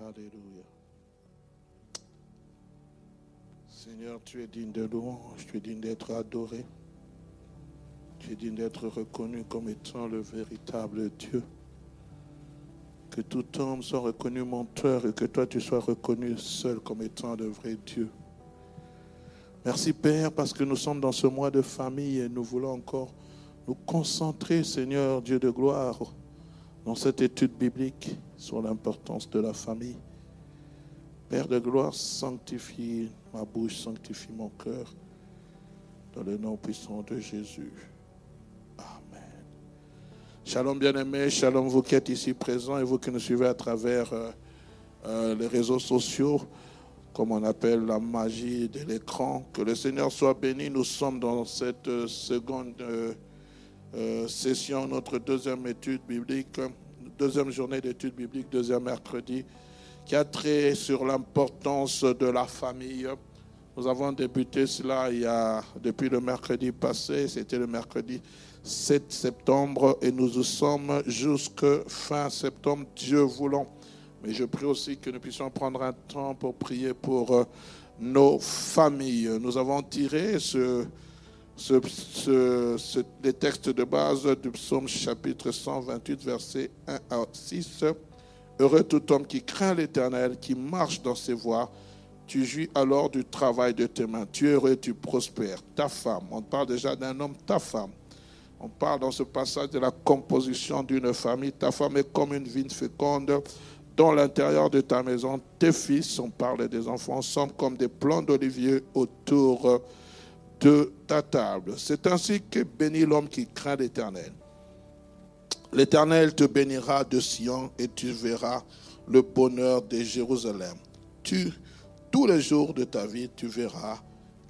Alléluia. Seigneur, tu es digne de louange, tu es digne d'être adoré. Tu es digne d'être reconnu comme étant le véritable Dieu. Que tout homme soit reconnu menteur et que toi tu sois reconnu seul comme étant le vrai Dieu. Merci Père parce que nous sommes dans ce mois de famille et nous voulons encore nous concentrer, Seigneur Dieu de gloire, dans cette étude biblique sur l'importance de la famille. Père de gloire, sanctifie ma bouche, sanctifie mon cœur, dans le nom puissant de Jésus. Amen. Shalom bien-aimés, shalom vous qui êtes ici présents et vous qui nous suivez à travers euh, euh, les réseaux sociaux, comme on appelle la magie de l'écran. Que le Seigneur soit béni. Nous sommes dans cette euh, seconde session, notre deuxième étude biblique, deuxième journée d'étude biblique, deuxième mercredi, qui a trait sur l'importance de la famille. Nous avons débuté cela il y a, depuis le mercredi passé, c'était le mercredi 7 septembre, et nous sommes jusqu'à fin septembre, Dieu voulant. Mais je prie aussi que nous puissions prendre un temps pour prier pour euh, nos familles. Nous avons tiré ce, les textes de base du psaume chapitre 128, versets 1 à 6. Heureux tout homme qui craint l'Éternel, qui marche dans ses voies. Tu jouis alors du travail de tes mains. Tu es heureux, tu prospères. Ta femme, on parle déjà d'un homme, ta femme. On parle dans ce passage de la composition d'une famille. Ta femme est comme une vigne féconde dans l'intérieur de ta maison, tes fils, on parle des enfants, sont comme des plants d'olivier autour de ta table. C'est ainsi que bénit l'homme qui craint l'Éternel. L'Éternel te bénira de Sion et tu verras le bonheur de Jérusalem. Tu, tous les jours de ta vie, tu verras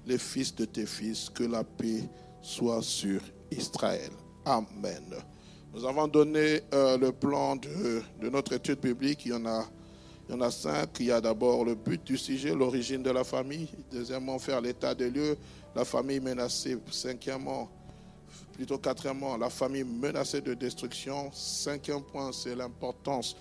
les fils de tes fils, que la paix soit sur Israël. Amen. Nous avons donné euh, le plan de, notre étude biblique. Il y en a, il y en a cinq. Il y a d'abord le but du sujet, l'origine de la famille. Deuxièmement, faire l'état des lieux, la famille menacée. Cinquièmement, plutôt quatrièmement, la famille menacée de destruction. Cinquième point, c'est l'importance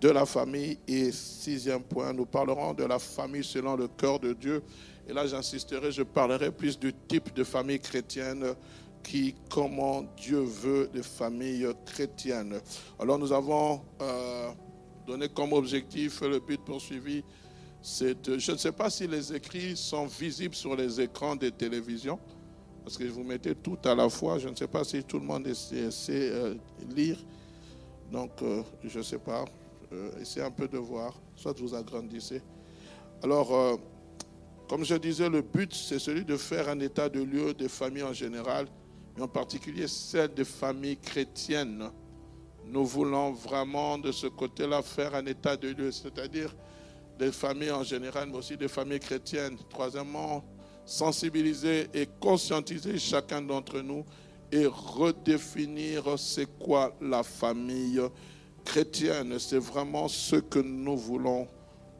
de la famille. Et sixième point, nous parlerons de la famille selon le cœur de Dieu. Et là, j'insisterai, je parlerai plus du type de famille chrétienne qui, comment Dieu veut des familles chrétiennes. Alors nous avons euh, donné comme objectif le but poursuivi, je ne sais pas si les écrits sont visibles sur les écrans des télévisions, parce que vous mettez tout à la fois, je ne sais pas si tout le monde sait, euh, lire, donc euh, je ne sais pas, essayez un peu de voir, soit vous agrandissez. Alors, comme je disais, le but, c'est celui de faire un état de lieu des familles en général en particulier celle des familles chrétiennes. Nous voulons vraiment de ce côté-là faire un état de lieu, c'est-à-dire des familles en général, mais aussi des familles chrétiennes. Troisièmement, sensibiliser et conscientiser chacun d'entre nous et redéfinir c'est quoi la famille chrétienne. C'est vraiment ce que nous voulons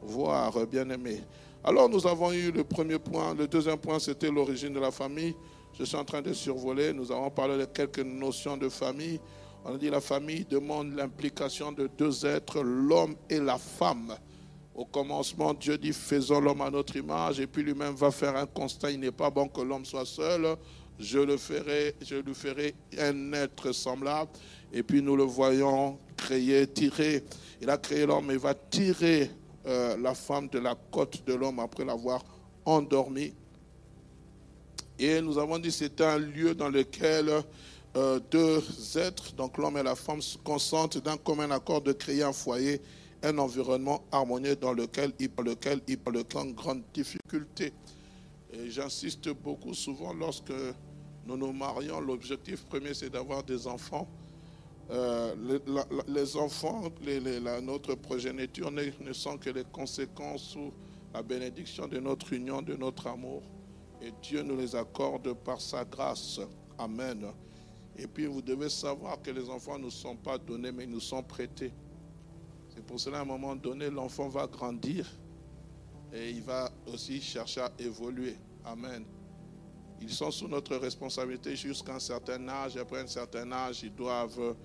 voir, bien aimé. Alors nous avons eu le premier point. Le deuxième point, c'était l'origine de la famille. Je suis en train de survoler. Nous avons parlé de quelques notions de famille. On a dit la famille demande l'implication de deux êtres, l'homme et la femme. Au commencement, Dieu dit faisons l'homme à notre image, et puis lui-même va faire un constat. Il n'est pas bon que l'homme soit seul. Je le ferai, je lui ferai un être semblable. Et puis nous le voyons créer, tirer. Il a créé l'homme et va tirer euh, la femme de la côte de l'homme après l'avoir endormi. Et nous avons dit c'est un lieu dans lequel euh, deux êtres, donc l'homme et la femme, se consentent d'un commun accord de créer un foyer, un environnement harmonieux dans lequel ils, pour lequel ils en grande difficulté. Et j'insiste beaucoup souvent lorsque nous nous marions, l'objectif premier c'est d'avoir des enfants. Euh, les, enfants, notre progéniture ne, ne sont que les conséquences ou la bénédiction de notre union, de notre amour. Et Dieu nous les accorde par sa grâce. Amen. Et puis vous devez savoir que les enfants ne sont pas donnés, mais nous sont prêtés. Pour cela, à un moment donné, l'enfant va grandir et il va aussi chercher à évoluer. Amen. Ils sont sous notre responsabilité jusqu'à un certain âge. Après un certain âge, ils doivent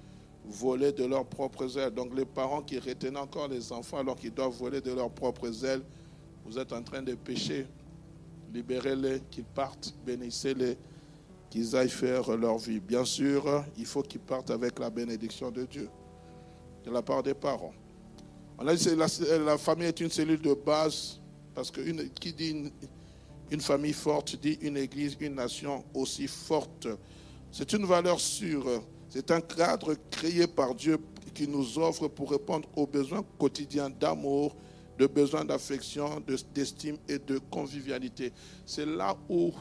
voler de leurs propres ailes. Donc les parents qui retenaient encore les enfants alors qu'ils doivent voler de leurs propres ailes, vous êtes en train de pécher. Libérez-les, qu'ils partent, bénissez-les, qu'ils aillent faire leur vie. Bien sûr, il faut qu'ils partent avec la bénédiction de Dieu, de la part des parents. On a dit la, la famille est une cellule de base, parce que qui dit une, une famille forte dit une église, une nation aussi forte. C'est une valeur sûre. C'est un cadre créé par Dieu qui nous offre pour répondre aux besoins quotidiens d'amour, de besoins d'affection, d'estime et de convivialité. C'est là où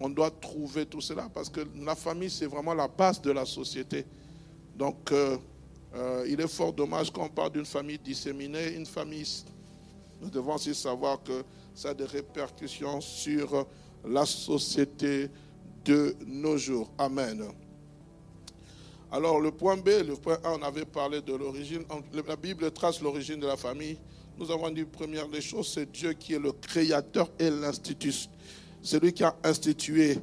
on doit trouver tout cela parce que la famille, c'est vraiment la base de la société. Donc, euh, euh, il est fort dommage qu'on parle d'une famille disséminée, une famille. Nous devons aussi savoir que ça a des répercussions sur la société de nos jours. Amen. Alors le point B, le point A, on avait parlé de l'origine. La Bible trace l'origine de la famille. Nous avons dit première des choses, c'est Dieu qui est le créateur et l'institution. C'est lui qui a institué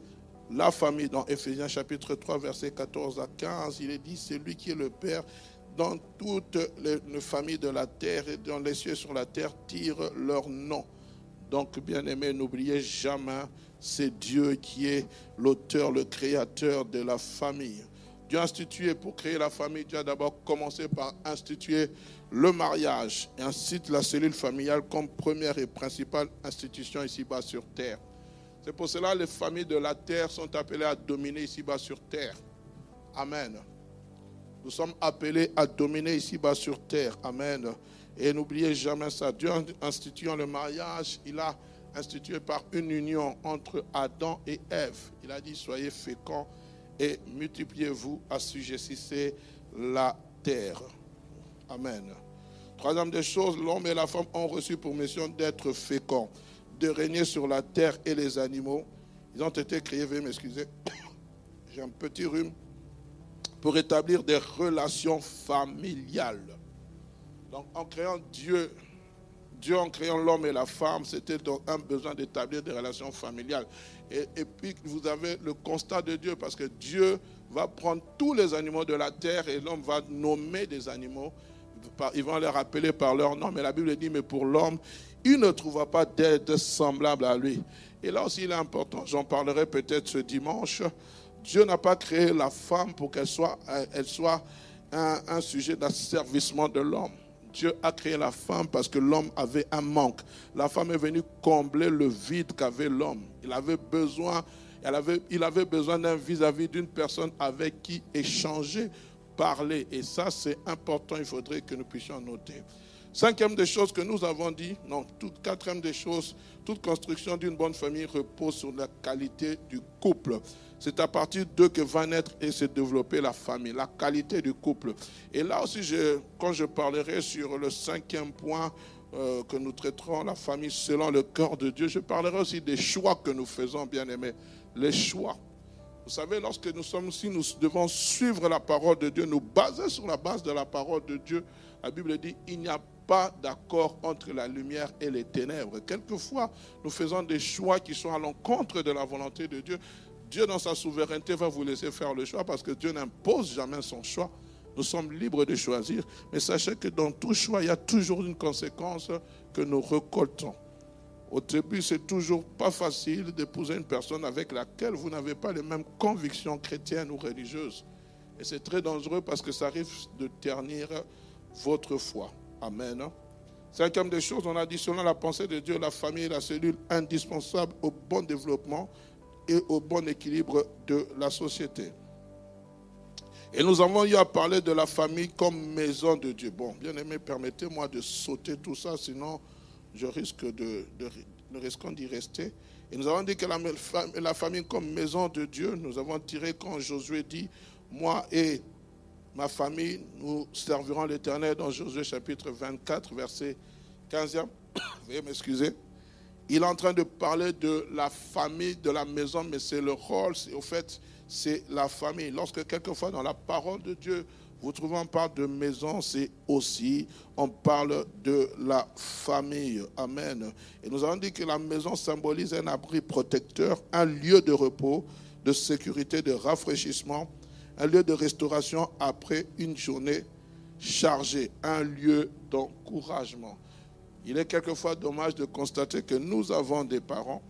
la famille dans Ephésiens chapitre 3, versets 14 à 15. Il est dit, c'est lui qui est le Père dans toutes les, familles de la terre et dans les cieux sur la terre tirent leur nom. Donc, bien aimé, n'oubliez jamais, c'est Dieu qui est l'auteur, le créateur de la famille. Dieu a institué pour créer la famille, Dieu a d'abord commencé par instituer le mariage et ensuite la cellule familiale comme première et principale institution ici-bas sur terre. C'est pour cela que les familles de la terre sont appelées à dominer ici-bas sur terre. Amen. Nous sommes appelés à dominer ici-bas sur terre. Amen. Et n'oubliez jamais ça. Dieu, instituant le mariage, il a institué par une union entre Adam et Ève. Il a dit Soyez féconds et multipliez-vous, assujettissez la terre. Amen. Troisième des choses, l'homme et la femme ont reçu pour mission d'être féconds, de régner sur la terre et les animaux. Ils ont été créés, veuillez m'excuser, j'ai un petit rhume, pour établir des relations familiales. Donc en créant Dieu, Dieu en créant l'homme et la femme, c'était un besoin d'établir des relations familiales. Et, puis vous avez le constat de Dieu, parce que Dieu va prendre tous les animaux de la terre et l'homme va nommer des animaux. Ils vont les rappeler par leur nom. Mais la Bible dit, mais pour l'homme, il ne trouvera pas d'aide semblable à lui. Et là aussi, il est important, j'en parlerai peut-être ce dimanche. Dieu n'a pas créé la femme pour qu'elle soit, soit un, sujet d'asservissement de l'homme. Dieu a créé la femme parce que l'homme avait un manque. La femme est venue combler le vide qu'avait l'homme. Il avait besoin, il avait besoin d'un vis-à-vis d'une personne avec qui échanger, parler. Et ça, c'est important. Il faudrait que nous puissions noter. Cinquième des choses que nous avons dit, non, toute quatrième des choses, toute construction d'une bonne famille repose sur la qualité du couple. C'est à partir d'eux que va naître et se développer la famille, la qualité du couple. Et là aussi, quand je parlerai sur le cinquième point euh, que nous traiterons, la famille selon le cœur de Dieu, je parlerai aussi des choix que nous faisons, bien aimés. Les choix. Vous savez, lorsque nous sommes ici, nous devons suivre la parole de Dieu, nous baser sur la base de la parole de Dieu. La Bible dit, il n'y a pas d'accord entre la lumière et les ténèbres. Quelquefois, nous faisons des choix qui sont à l'encontre de la volonté de Dieu. Dieu, dans sa souveraineté, va vous laisser faire le choix parce que Dieu n'impose jamais son choix. Nous sommes libres de choisir. Mais sachez que dans tout choix, il y a toujours une conséquence que nous récoltons. Au début, c'est toujours pas facile d'épouser une personne avec laquelle vous n'avez pas les mêmes convictions chrétiennes ou religieuses. Et c'est très dangereux parce que ça risque de ternir votre foi. Amen. Cinquième des choses, on a dit selon la pensée de Dieu, la famille est la cellule indispensable au bon développement et au bon équilibre de la société. Et nous avons eu à parler de la famille comme maison de Dieu. Bon, bien aimé, permettez-moi de sauter tout ça, sinon je risque de, nous risquons d'y rester. Et nous avons dit que la, la, famille comme maison de Dieu, nous avons tiré quand Josué dit, moi et ma famille, nous servirons l'Éternel dans Josué chapitre 24, verset 15e. Veuillez m'excuser. Il est en train de parler de la famille, de la maison, mais c'est le rôle, au fait, c'est la famille. Lorsque quelquefois dans la parole de Dieu, vous trouvez on parle de maison, c'est aussi, on parle de la famille. Amen. Et nous avons dit que la maison symbolise un abri protecteur, un lieu de repos, de sécurité, de rafraîchissement, un lieu de restauration après une journée chargée, un lieu d'encouragement. Il est quelquefois dommage de constater que nous avons des parents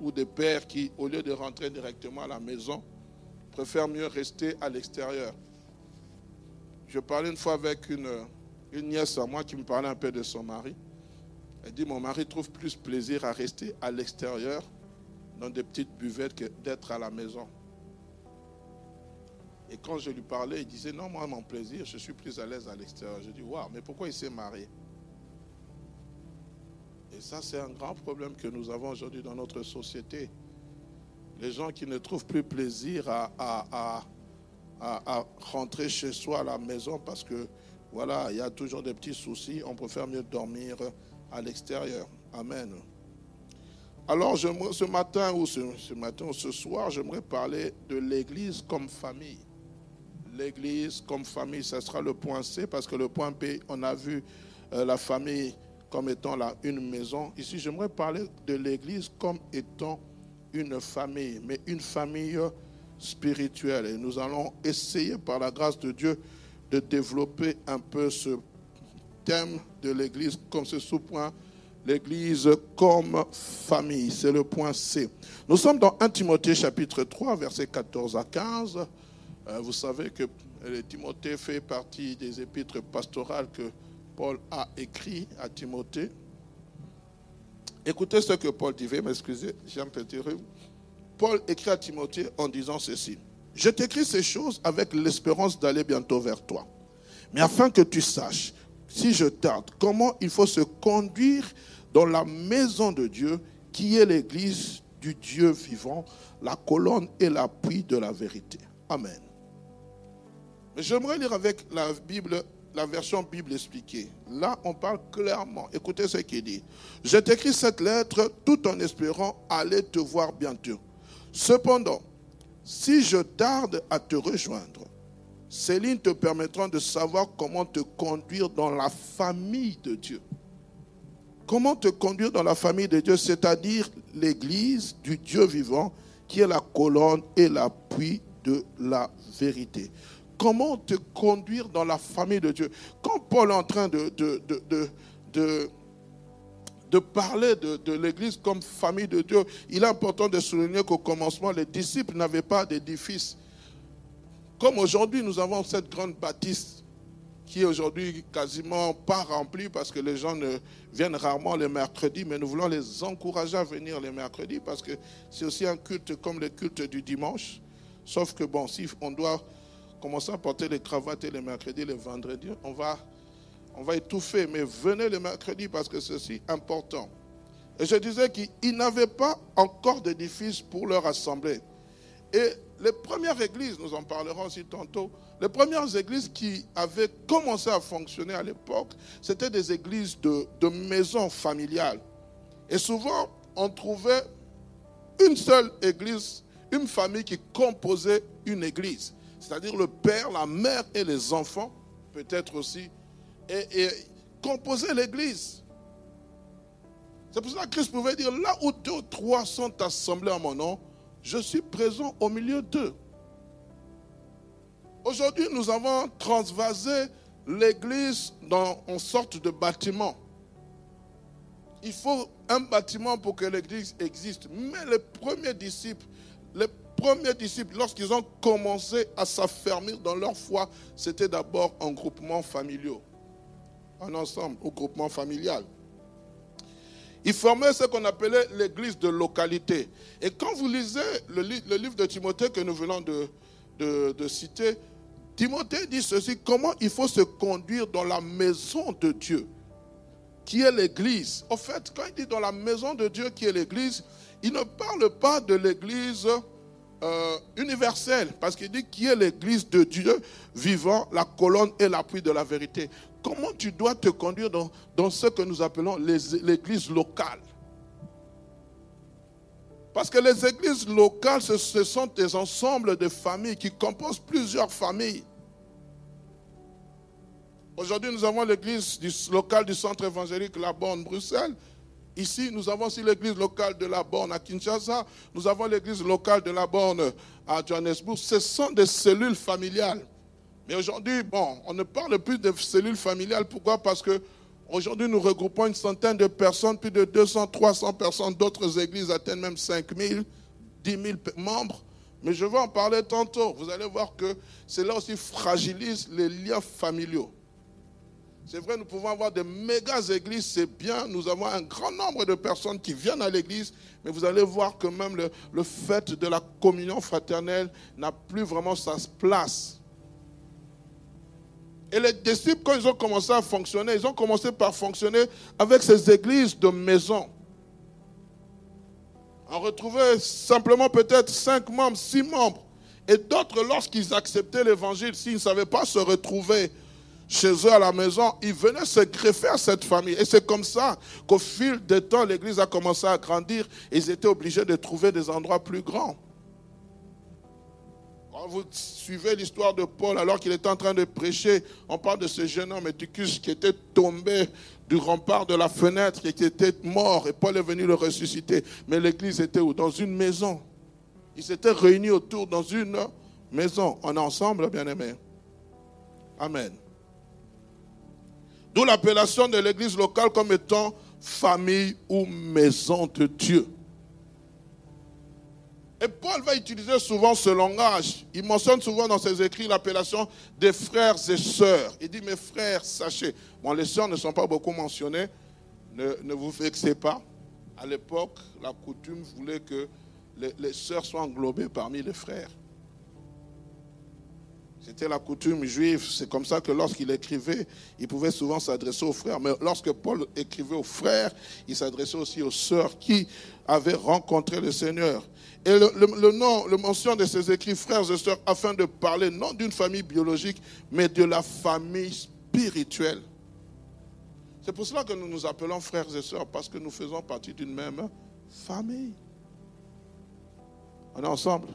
ou des pères qui, au lieu de rentrer directement à la maison, préfèrent mieux rester à l'extérieur. Je parlais une fois avec une, nièce à moi qui me parlait un peu de son mari. Elle dit, mon mari trouve plus plaisir à rester à l'extérieur, dans des petites buvettes, que d'être à la maison. Et quand je lui parlais, il disait, non, moi, mon plaisir, je suis plus à l'aise à l'extérieur. Je dis, waouh, mais pourquoi il s'est marié? Et ça, c'est un grand problème que nous avons aujourd'hui dans notre société. Les gens qui ne trouvent plus plaisir à, rentrer chez soi à la maison parce que, voilà, il y a toujours des petits soucis, on préfère mieux dormir à l'extérieur. Amen. Alors, ce matin ou ce, soir, j'aimerais parler de l'Église comme famille l'Église comme famille, ce sera le point C, parce que le point B, on a vu euh, la famille comme étant là une maison. Ici, j'aimerais parler de l'Église comme étant une famille, mais une famille spirituelle. Et nous allons essayer, par la grâce de Dieu, de développer un peu ce thème de l'Église comme ce sous-point l'Église comme famille. C'est le point C. Nous sommes dans 1 Timothée chapitre 3, versets 14 à 15. Euh, vous savez que Timothée fait partie des épîtres pastorales que Paul a écrit à Timothée. Écoutez ce que Paul dit, m'excuser, j'ai un petit Paul écrit à Timothée en disant ceci. Je t'écris ces choses avec l'espérance d'aller bientôt vers toi. Mais afin que tu saches, si je tarde, comment il faut se conduire dans la maison de Dieu, qui est l'église du Dieu vivant, la colonne et l'appui de la vérité. Amen. J'aimerais lire avec la Bible, la version Bible expliquée. Là, on parle clairement. Écoutez ce qu'il dit. Je t'écris cette lettre tout en espérant aller te voir bientôt. Cependant, si je tarde à te rejoindre, ces lignes te permettront de savoir comment te conduire dans la famille de Dieu. Comment te conduire dans la famille de Dieu, c'est-à-dire l'Église du Dieu vivant, qui est la colonne et l'appui de la vérité comment te conduire dans la famille de Dieu. Quand Paul est en train de, parler de, l'Église comme famille de Dieu, il est important de souligner qu'au commencement, les disciples n'avaient pas d'édifice. Comme aujourd'hui, nous avons cette grande bâtisse qui est aujourd'hui quasiment pas remplie parce que les gens ne viennent rarement les mercredis, mais nous voulons les encourager à venir les mercredis parce que c'est aussi un culte comme le culte du dimanche. Sauf que, bon, si on doit commencer à porter les cravates les mercredis, les vendredis, on va, on va étouffer. Mais venez le mercredi parce que c'est aussi important. Et je disais qu'ils n'avaient pas encore d'édifice pour leur assemblée. Et les premières églises, nous en parlerons aussi tantôt, les premières églises qui avaient commencé à fonctionner à l'époque, c'était des églises de, de maisons familiales. Et souvent, on trouvait une seule église, une famille qui composait une église c'est-à-dire le père, la mère et les enfants, peut-être aussi, et, composer l'église. C'est pour ça que Christ pouvait dire, là où deux ou trois sont assemblés en mon nom, je suis présent au milieu d'eux. Aujourd'hui, nous avons transvasé l'église dans sorte de bâtiment. Il faut un bâtiment pour que l'église existe. Mais les premiers disciples, les premiers disciples, lorsqu'ils ont commencé à s'affermir dans leur foi, c'était d'abord en groupement familial, en ensemble, au groupement familial. Ils formaient ce qu'on appelait l'église de localité. Et quand vous lisez le, livre de Timothée que nous venons de, de citer, Timothée dit ceci, comment il faut se conduire dans la maison de Dieu, qui est l'église? Au fait, quand il dit dans la maison de Dieu qui est l'église, il ne parle pas de l'église euh, universel, parce qu'il dit qui est l'église de Dieu vivant, la colonne et l'appui de la vérité. Comment tu dois te conduire dans, ce que nous appelons l'église locale? Parce que les églises locales, ce, sont des ensembles de familles qui composent plusieurs familles. Aujourd'hui, nous avons l'église locale du centre évangélique La Bonne, Bruxelles. Ici, nous avons aussi l'église locale de la Borne à Kinshasa. Nous avons l'église locale de la Borne à Johannesburg. Ce sont des cellules familiales. Mais aujourd'hui, bon, on ne parle plus de cellules familiales. Pourquoi? Parce que aujourd'hui, nous regroupons une centaine de personnes, plus de 200, 300 personnes. D'autres églises atteignent même 5 000, 10 000 membres. Mais je vais en parler tantôt. Vous allez voir que cela aussi fragilise les liens familiaux. C'est vrai, nous pouvons avoir des méga églises, c'est bien. Nous avons un grand nombre de personnes qui viennent à l'église, mais vous allez voir que même le, le fait de la communion fraternelle n'a plus vraiment sa place. Et les disciples, quand ils ont commencé à fonctionner, ils ont commencé par fonctionner avec ces églises de maison. On retrouvait simplement peut-être cinq membres, six membres. Et d'autres, lorsqu'ils acceptaient l'évangile, s'ils ne savaient pas se retrouver chez eux à la maison, ils venaient se greffer à cette famille. Et c'est comme ça qu'au fil des temps, l'Église a commencé à grandir. Ils étaient obligés de trouver des endroits plus grands. Quand vous suivez l'histoire de Paul, alors qu'il était en train de prêcher, on parle de ce jeune homme Éticus qui était tombé du rempart de la fenêtre et qui était mort. Et Paul est venu le ressusciter. Mais l'église était où? Dans une maison. Ils s'étaient réunis autour dans une maison. On est ensemble, bien-aimés. Amen. D'où l'appellation de l'église locale comme étant famille ou maison de Dieu. Et Paul va utiliser souvent ce langage. Il mentionne souvent dans ses écrits l'appellation des frères et sœurs. Il dit, mes frères, sachez. Bon, les sœurs ne sont pas beaucoup mentionnées. Ne, vous vexez pas. À l'époque, la coutume voulait que les, les sœurs soient englobées parmi les frères. C'était la coutume juive. C'est comme ça que lorsqu'il écrivait, il pouvait souvent s'adresser aux frères. Mais lorsque Paul écrivait aux frères, il s'adressait aussi aux sœurs qui avaient rencontré le Seigneur. Et le, nom, le mention de ces écrits, frères et sœurs, afin de parler non d'une famille biologique, mais de la famille spirituelle. C'est pour cela que nous nous appelons frères et sœurs, parce que nous faisons partie d'une même famille. On est ensemble.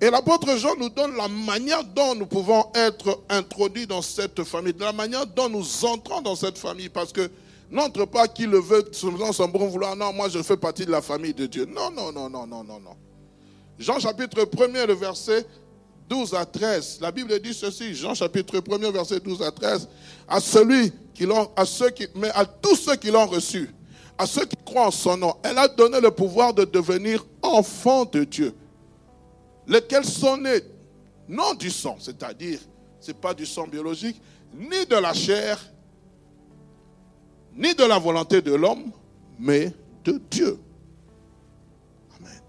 Et l'apôtre Jean nous donne la manière dont nous pouvons être introduits dans cette famille, de la manière dont nous entrons dans cette famille, parce que n'entre pas qui le veut selon son bon vouloir. Non, moi je fais partie de la famille de Dieu. Non, non, non, non, non, non, non. Jean chapitre 1er, le verset 12 à 13. La Bible dit ceci, Jean chapitre 1er, verset 12 à 13. À celui qui l'ont, à ceux qui, mais à tous ceux qui l'ont reçu, à ceux qui croient en son nom, elle a donné le pouvoir de devenir enfants de Dieu lesquels sont nés non du sang, c'est-à-dire, ce n'est pas du sang biologique, ni de la chair, ni de la volonté de l'homme, mais de Dieu. Amen.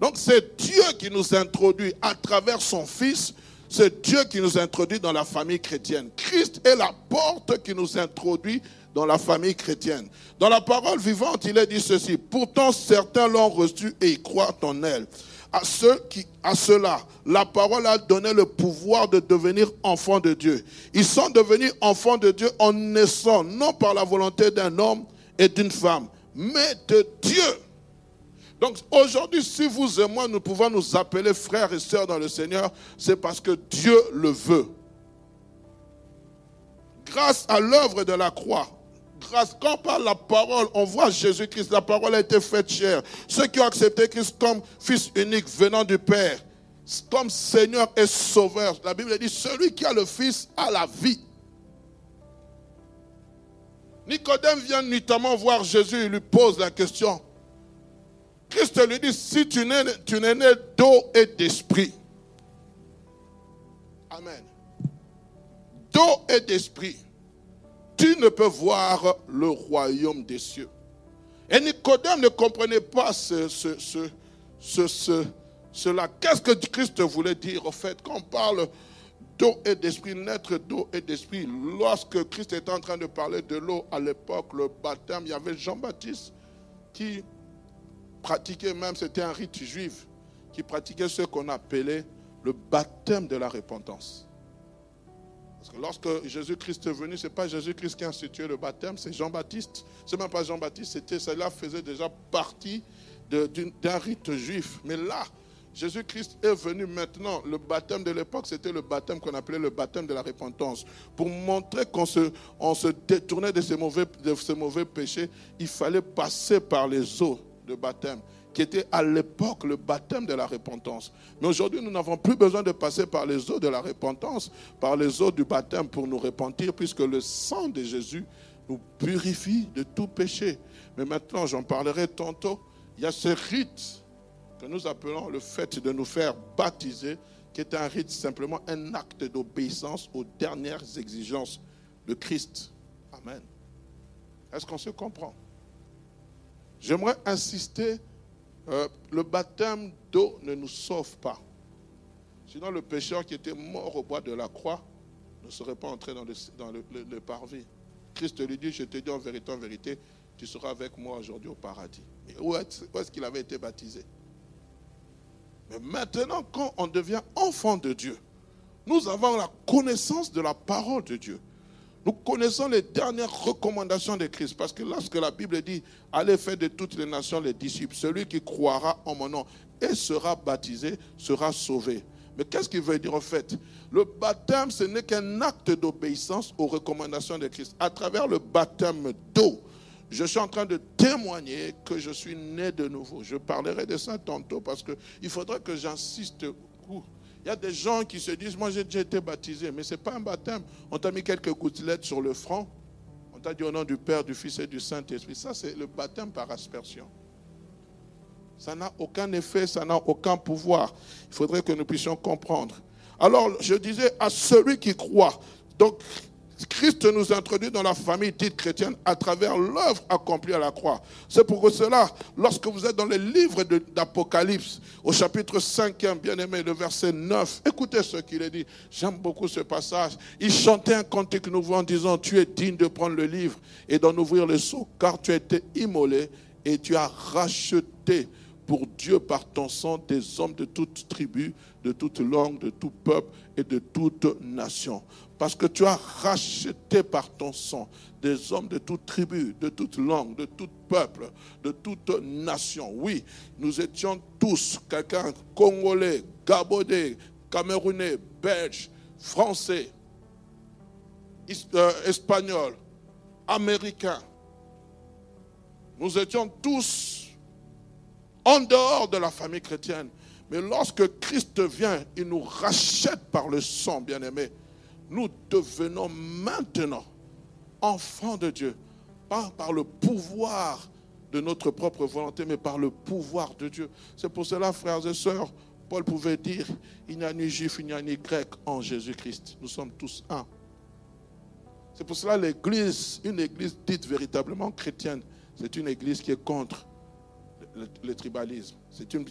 Donc c'est Dieu qui nous introduit à travers son Fils, c'est Dieu qui nous introduit dans la famille chrétienne. Christ est la porte qui nous introduit dans la famille chrétienne. Dans la parole vivante, il est dit ceci, pourtant certains l'ont reçu et ils croient en elle à ceux qui, à cela, la parole a donné le pouvoir de devenir enfants de Dieu. Ils sont devenus enfants de Dieu en naissant, non par la volonté d'un homme et d'une femme, mais de Dieu. Donc aujourd'hui, si vous et moi, nous pouvons nous appeler frères et sœurs dans le Seigneur, c'est parce que Dieu le veut. Grâce à l'œuvre de la croix, Quand parle la parole, on voit Jésus-Christ. La parole a été faite chère. Ceux qui ont accepté Christ comme Fils unique venant du Père, comme Seigneur et Sauveur. La Bible dit, celui qui a le Fils a la vie. Nicodème vient notamment voir Jésus et lui pose la question. Christ lui dit, si tu n'es, tu né d'eau et d'esprit. Amen. D'eau et d'esprit tu ne peux voir le royaume des cieux? Et Nicodème ne comprenait pas ce, cela. Qu'est-ce que Christ voulait dire au fait? Quand on parle d'eau et d'esprit, naître d'eau et d'esprit Lorsque Christ était en train de parler de l'eau à l'époque, le baptême, il y avait Jean-Baptiste qui pratiquait même, c'était un rite juif, qui pratiquait ce qu'on appelait le baptême de la repentance. Parce que lorsque Jésus-Christ est venu, ce n'est pas Jésus-Christ qui a institué le baptême, c'est Jean-Baptiste. Ce n'est même pas Jean-Baptiste, c'était cela faisait déjà partie d'un rite juif. Mais là, Jésus-Christ est venu maintenant. Le baptême de l'époque, c'était le baptême qu'on appelait le baptême de la repentance. Pour montrer qu'on se, détournait de ces, mauvais, de ces mauvais péchés, il fallait passer par les eaux de baptême, qui était à l'époque le baptême de la repentance. Mais aujourd'hui, nous n'avons plus besoin de passer par les eaux de la repentance, par les eaux du baptême pour nous repentir, puisque le sang de Jésus nous purifie de tout péché. Mais maintenant, j'en parlerai tantôt, il y a ce rite que nous appelons le fait de nous faire baptiser, qui est un rite simplement un acte d'obéissance aux dernières exigences de Christ. Amen. Est-ce qu'on se comprend? J'aimerais insister, euh, le baptême d'eau ne nous sauve pas. Sinon, le pécheur qui était mort au bois de la croix ne serait pas entré dans le, parvis. Christ lui dit, je te dis en vérité, en vérité, tu seras avec moi aujourd'hui au paradis. Où est-ce qu'il avait été baptisé? Mais maintenant, quand on devient enfant de Dieu, nous avons la connaissance de la parole de Dieu. Nous connaissons les dernières recommandations de Christ. Parce que lorsque la Bible dit, allez faire de toutes les nations les disciples, celui qui croira en mon nom et sera baptisé sera sauvé. Mais qu'est-ce qu'il veut dire en fait? Le baptême, ce n'est qu'un acte d'obéissance aux recommandations de Christ. À travers le baptême d'eau, je suis en train de témoigner que je suis né de nouveau. Je parlerai de ça tantôt parce qu'il faudrait que j'insiste. Il y a des gens qui se disent, moi j'ai déjà été baptisé, mais ce n'est pas un baptême. On t'a mis quelques gouttelettes sur le front. On t'a dit au nom du Père, du Fils et du Saint-Esprit. Ça, c'est le baptême par aspersion. Ça n'a aucun effet, ça n'a aucun pouvoir. Il faudrait que nous puissions comprendre. Alors, je disais à celui qui croit. Donc, Christ nous introduit dans la famille dite chrétienne à travers l'œuvre accomplie à la croix. C'est pour cela, lorsque vous êtes dans le livre d'Apocalypse, au chapitre 5, bien aimé, le verset 9, écoutez ce qu'il est dit. J'aime beaucoup ce passage. Il chantait un cantique nouveau en disant, tu es digne de prendre le livre et d'en ouvrir le sceau, car tu as été immolé et tu as racheté pour Dieu par ton sang des hommes de toute tribu, de toute langue, de tout peuple et de toute nation. Parce que tu as racheté par ton sang des hommes de toute tribu, de toute langue, de tout peuple, de toute nation. Oui, nous étions tous, quelqu'un congolais, gabonais, camerounais, belge, français, euh, espagnol, américain. Nous étions tous en dehors de la famille chrétienne. Mais lorsque Christ vient, il nous rachète par le sang, bien-aimé. Nous devenons maintenant enfants de Dieu. Pas par le pouvoir de notre propre volonté, mais par le pouvoir de Dieu. C'est pour cela, frères et sœurs, Paul pouvait dire, il n'y a ni juif, il n'y a ni grec en Jésus-Christ. Nous sommes tous un. C'est pour cela l'Église, une Église dite véritablement chrétienne, c'est une Église qui est contre le, tribalisme. C'est une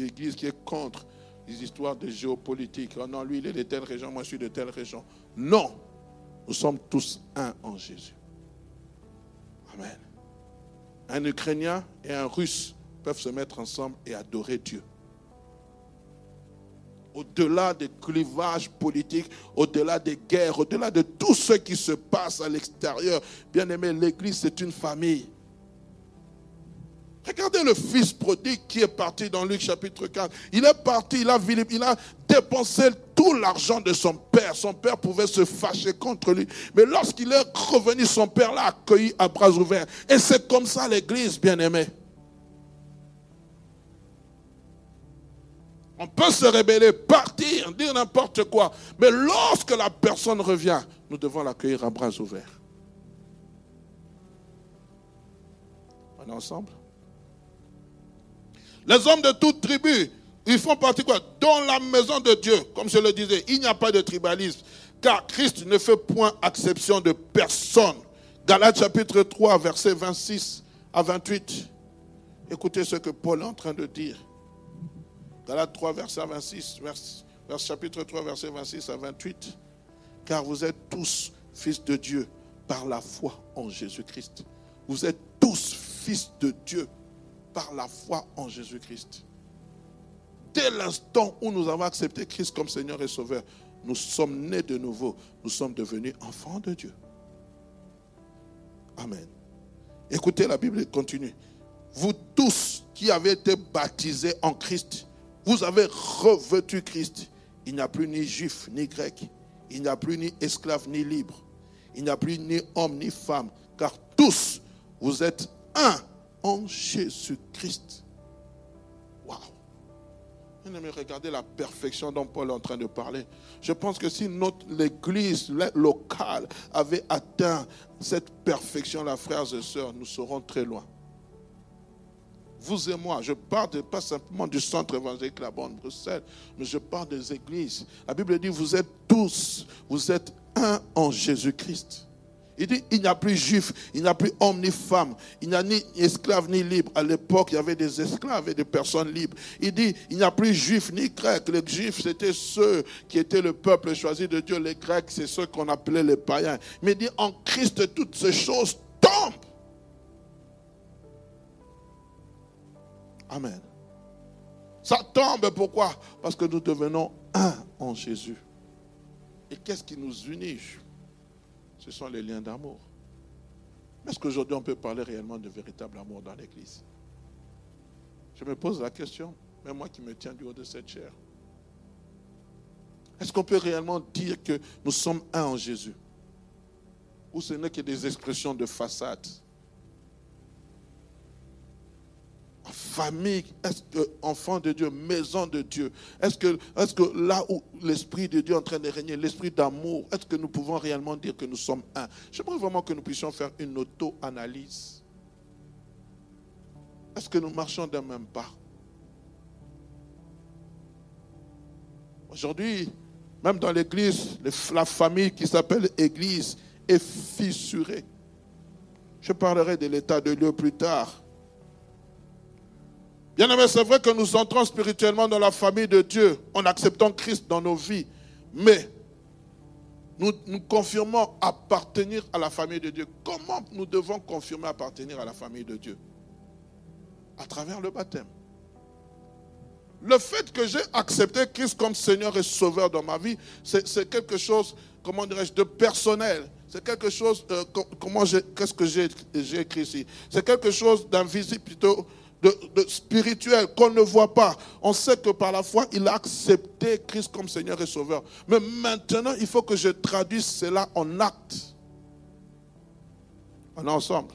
église qui est contre les histoires de géopolitique. Oh non, lui, il est de telle région, moi, je suis de telle région. Non, nous sommes tous un en Jésus. Amen. Un Ukrainien et un Russe peuvent se mettre ensemble et adorer Dieu. Au-delà des clivages politiques, au-delà des guerres, au-delà de tout ce qui se passe à l'extérieur, bien aimé, l'Église, c'est une famille. Regardez le fils prodigue qui est parti dans Luc chapitre 4. Il est parti, il a, il a dépensé tout l'argent de son père. Son père pouvait se fâcher contre lui. Mais lorsqu'il est revenu, son père l'a accueilli à bras ouverts. Et c'est comme ça l'église, bien aimé. On peut se rébeller, partir, dire n'importe quoi. Mais lorsque la personne revient, nous devons l'accueillir à bras ouverts. On est ensemble? Les hommes de toute tribu, ils font partie quoi? Dans la maison de Dieu, comme je le disais, il n'y a pas de tribalisme, car Christ ne fait point exception de personne. Galates chapitre 3, verset 26 à 28. Écoutez ce que Paul est en train de dire. Galates 3, verset 26, vers, chapitre 3, verset 26 à 28. Car vous êtes tous fils de Dieu par la foi en Jésus-Christ. Vous êtes tous fils de Dieu par la foi en Jésus-Christ. Dès l'instant où nous avons accepté Christ comme Seigneur et Sauveur, nous sommes nés de nouveau. Nous sommes devenus enfants de Dieu. Amen. Écoutez, la Bible continue. Vous tous qui avez été baptisés en Christ, Vous avez revêtu Christ. Il n'y a plus ni juif ni grec. Il n'y a plus ni esclave ni libre. Il n'y a plus ni homme ni femme. Car tous, vous êtes un en Jésus-Christ. Waouh! Regardez la perfection dont Paul est en train de parler. Je pense que si notre l'église locale avait atteint cette perfection, là, frères et sœurs, nous serons très loin vous et moi, je parle pas simplement du centre évangélique là-bas en Bruxelles, mais je parle des églises. La Bible dit, vous êtes tous, vous êtes un en Jésus-Christ. Il dit, il n'y a plus juif, il n'y a plus homme ni femme, il n'y a ni esclave ni libre. À l'époque, il y avait des esclaves et des personnes libres. Il dit, il n'y a plus juif ni grec. Les juifs, c'était ceux qui étaient le peuple choisi de Dieu. Les grecs, c'est ceux qu'on appelait les païens. Mais il dit, en Christ, toutes ces choses tombent. Amen. Ça tombe, pourquoi? Parce que nous devenons un en Jésus. Et qu'est-ce qui nous unit? Ce sont les liens d'amour. Est-ce qu'aujourd'hui on peut parler réellement de véritable amour dans l'Église? Je me pose la question, même moi qui me tiens du haut de cette chair. Est-ce qu'on peut réellement dire que nous sommes un en Jésus? Ou ce n'est que des expressions de façade? Famille, est-ce que enfant de Dieu, maison de Dieu, est-ce que, est que là où l'Esprit de Dieu est en train de régner, l'Esprit d'amour, est-ce que nous pouvons réellement dire que nous sommes un? J'aimerais vraiment que nous puissions faire une auto-analyse. Est-ce que nous marchons d'un même pas? Aujourd'hui, même dans l'église, la famille qui s'appelle église est fissurée. Je parlerai de l'état de Dieu plus tard. Bien aimé, c'est vrai que nous entrons spirituellement dans la famille de Dieu en acceptant Christ dans nos vies. Mais nous, nous confirmons appartenir à la famille de Dieu. Comment nous devons confirmer appartenir à la famille de Dieu? À travers le baptême. Le fait que j'ai accepté Christ comme Seigneur et Sauveur dans ma vie, c'est quelque chose, comment dirais-je, de personnel. C'est quelque chose, euh, qu'est-ce que j'ai écrit ici? C'est quelque chose d'invisible plutôt spirituel qu'on ne voit pas. On sait que par la foi, il a accepté Christ comme Seigneur et Sauveur. Mais maintenant, il faut que je traduise cela en acte. On est ensemble.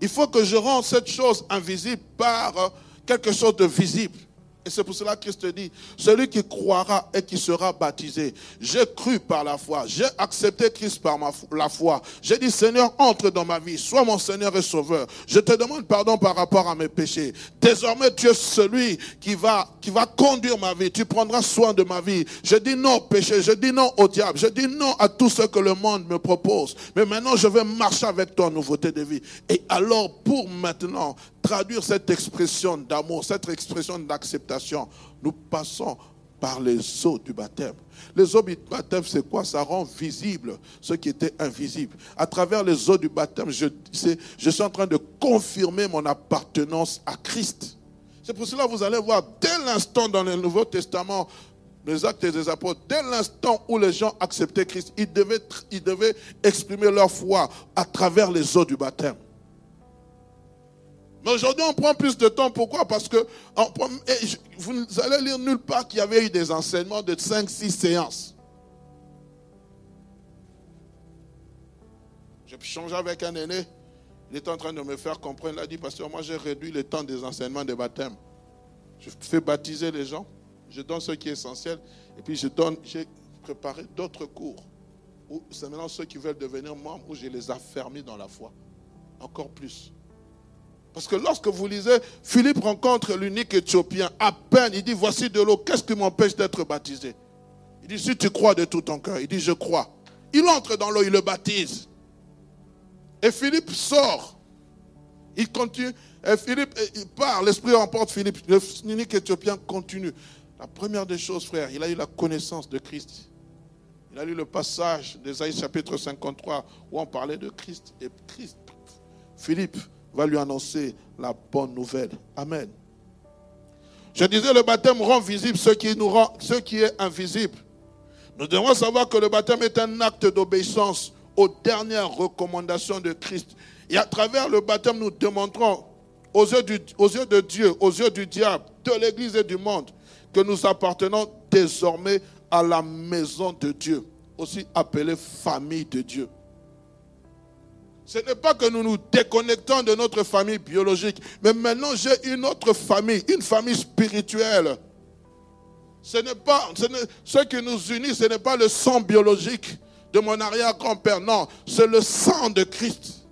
Il faut que je rende cette chose invisible par quelque chose de visible. Et c'est pour cela que Christ dit, celui qui croira et qui sera baptisé, j'ai cru par la foi, j'ai accepté Christ par la foi. J'ai dit, Seigneur, entre dans ma vie, sois mon Seigneur et Sauveur. Je te demande pardon par rapport à mes péchés. Désormais, tu es celui qui va, qui va conduire ma vie. Tu prendras soin de ma vie. Je dis non au péché, je dis non au diable, je dis non à tout ce que le monde me propose. Mais maintenant, je vais marcher avec toi en nouveauté de vie. Et alors, pour maintenant, traduire cette expression d'amour, cette expression d'acceptation, nous passons par les eaux du baptême. Les eaux du baptême, c'est quoi? Ça rend visible ce qui était invisible. À travers les eaux du baptême, je, suis en train de confirmer mon appartenance à Christ. C'est pour cela que vous allez voir, dès l'instant dans le Nouveau Testament, les actes des apôtres, dès l'instant où les gens acceptaient Christ, ils devaient exprimer leur foi à travers les eaux du baptême. Mais aujourd'hui, on prend plus de temps. Pourquoi? Parce que vous allez lire nulle part qu'il y avait eu des enseignements de 5-6 séances. J'ai changé avec un aîné. Il était en train de me faire comprendre. Il a dit, pasteur, moi j'ai réduit le temps des enseignements de baptême. Je fais baptiser les gens. Je donne ce qui est essentiel. Et puis je donne, j'ai préparé d'autres cours. C'est maintenant ceux qui veulent devenir membres où je les affermis dans la foi. Encore plus. Parce que lorsque vous lisez, Philippe rencontre l'unique Éthiopien. À peine, il dit, voici de l'eau, qu'est-ce qui m'empêche d'être baptisé? Il dit, si tu crois de tout ton cœur, il dit, je crois. Il entre dans l'eau, il le baptise. Et Philippe sort. Il continue. Et Philippe, il part, l'Esprit emporte Philippe. L'unique Éthiopien continue. La première des choses, frère, il a eu la connaissance de Christ. Il a lu le passage d'Ésaïe chapitre 53 où on parlait de Christ. Et Christ, Philippe, va lui annoncer la bonne nouvelle. Amen. Je disais, le baptême rend visible ce qui, est invisible. Nous devons savoir que le baptême est un acte d'obéissance aux dernières recommandations de Christ. Et à travers le baptême, nous yeux, aux yeux de Dieu, aux yeux du diable, de l'Église et du monde, que nous appartenons désormais à la maison de Dieu, aussi appelée famille de Dieu. Ce n'est pas que nous nous déconnectons de notre famille biologique, mais maintenant j'ai une autre famille, une famille spirituelle. Ce n'est pas, ce qui nous unit, ce n'est pas le sang biologique de mon arrière-grand-père, non, c'est le sang de Christ.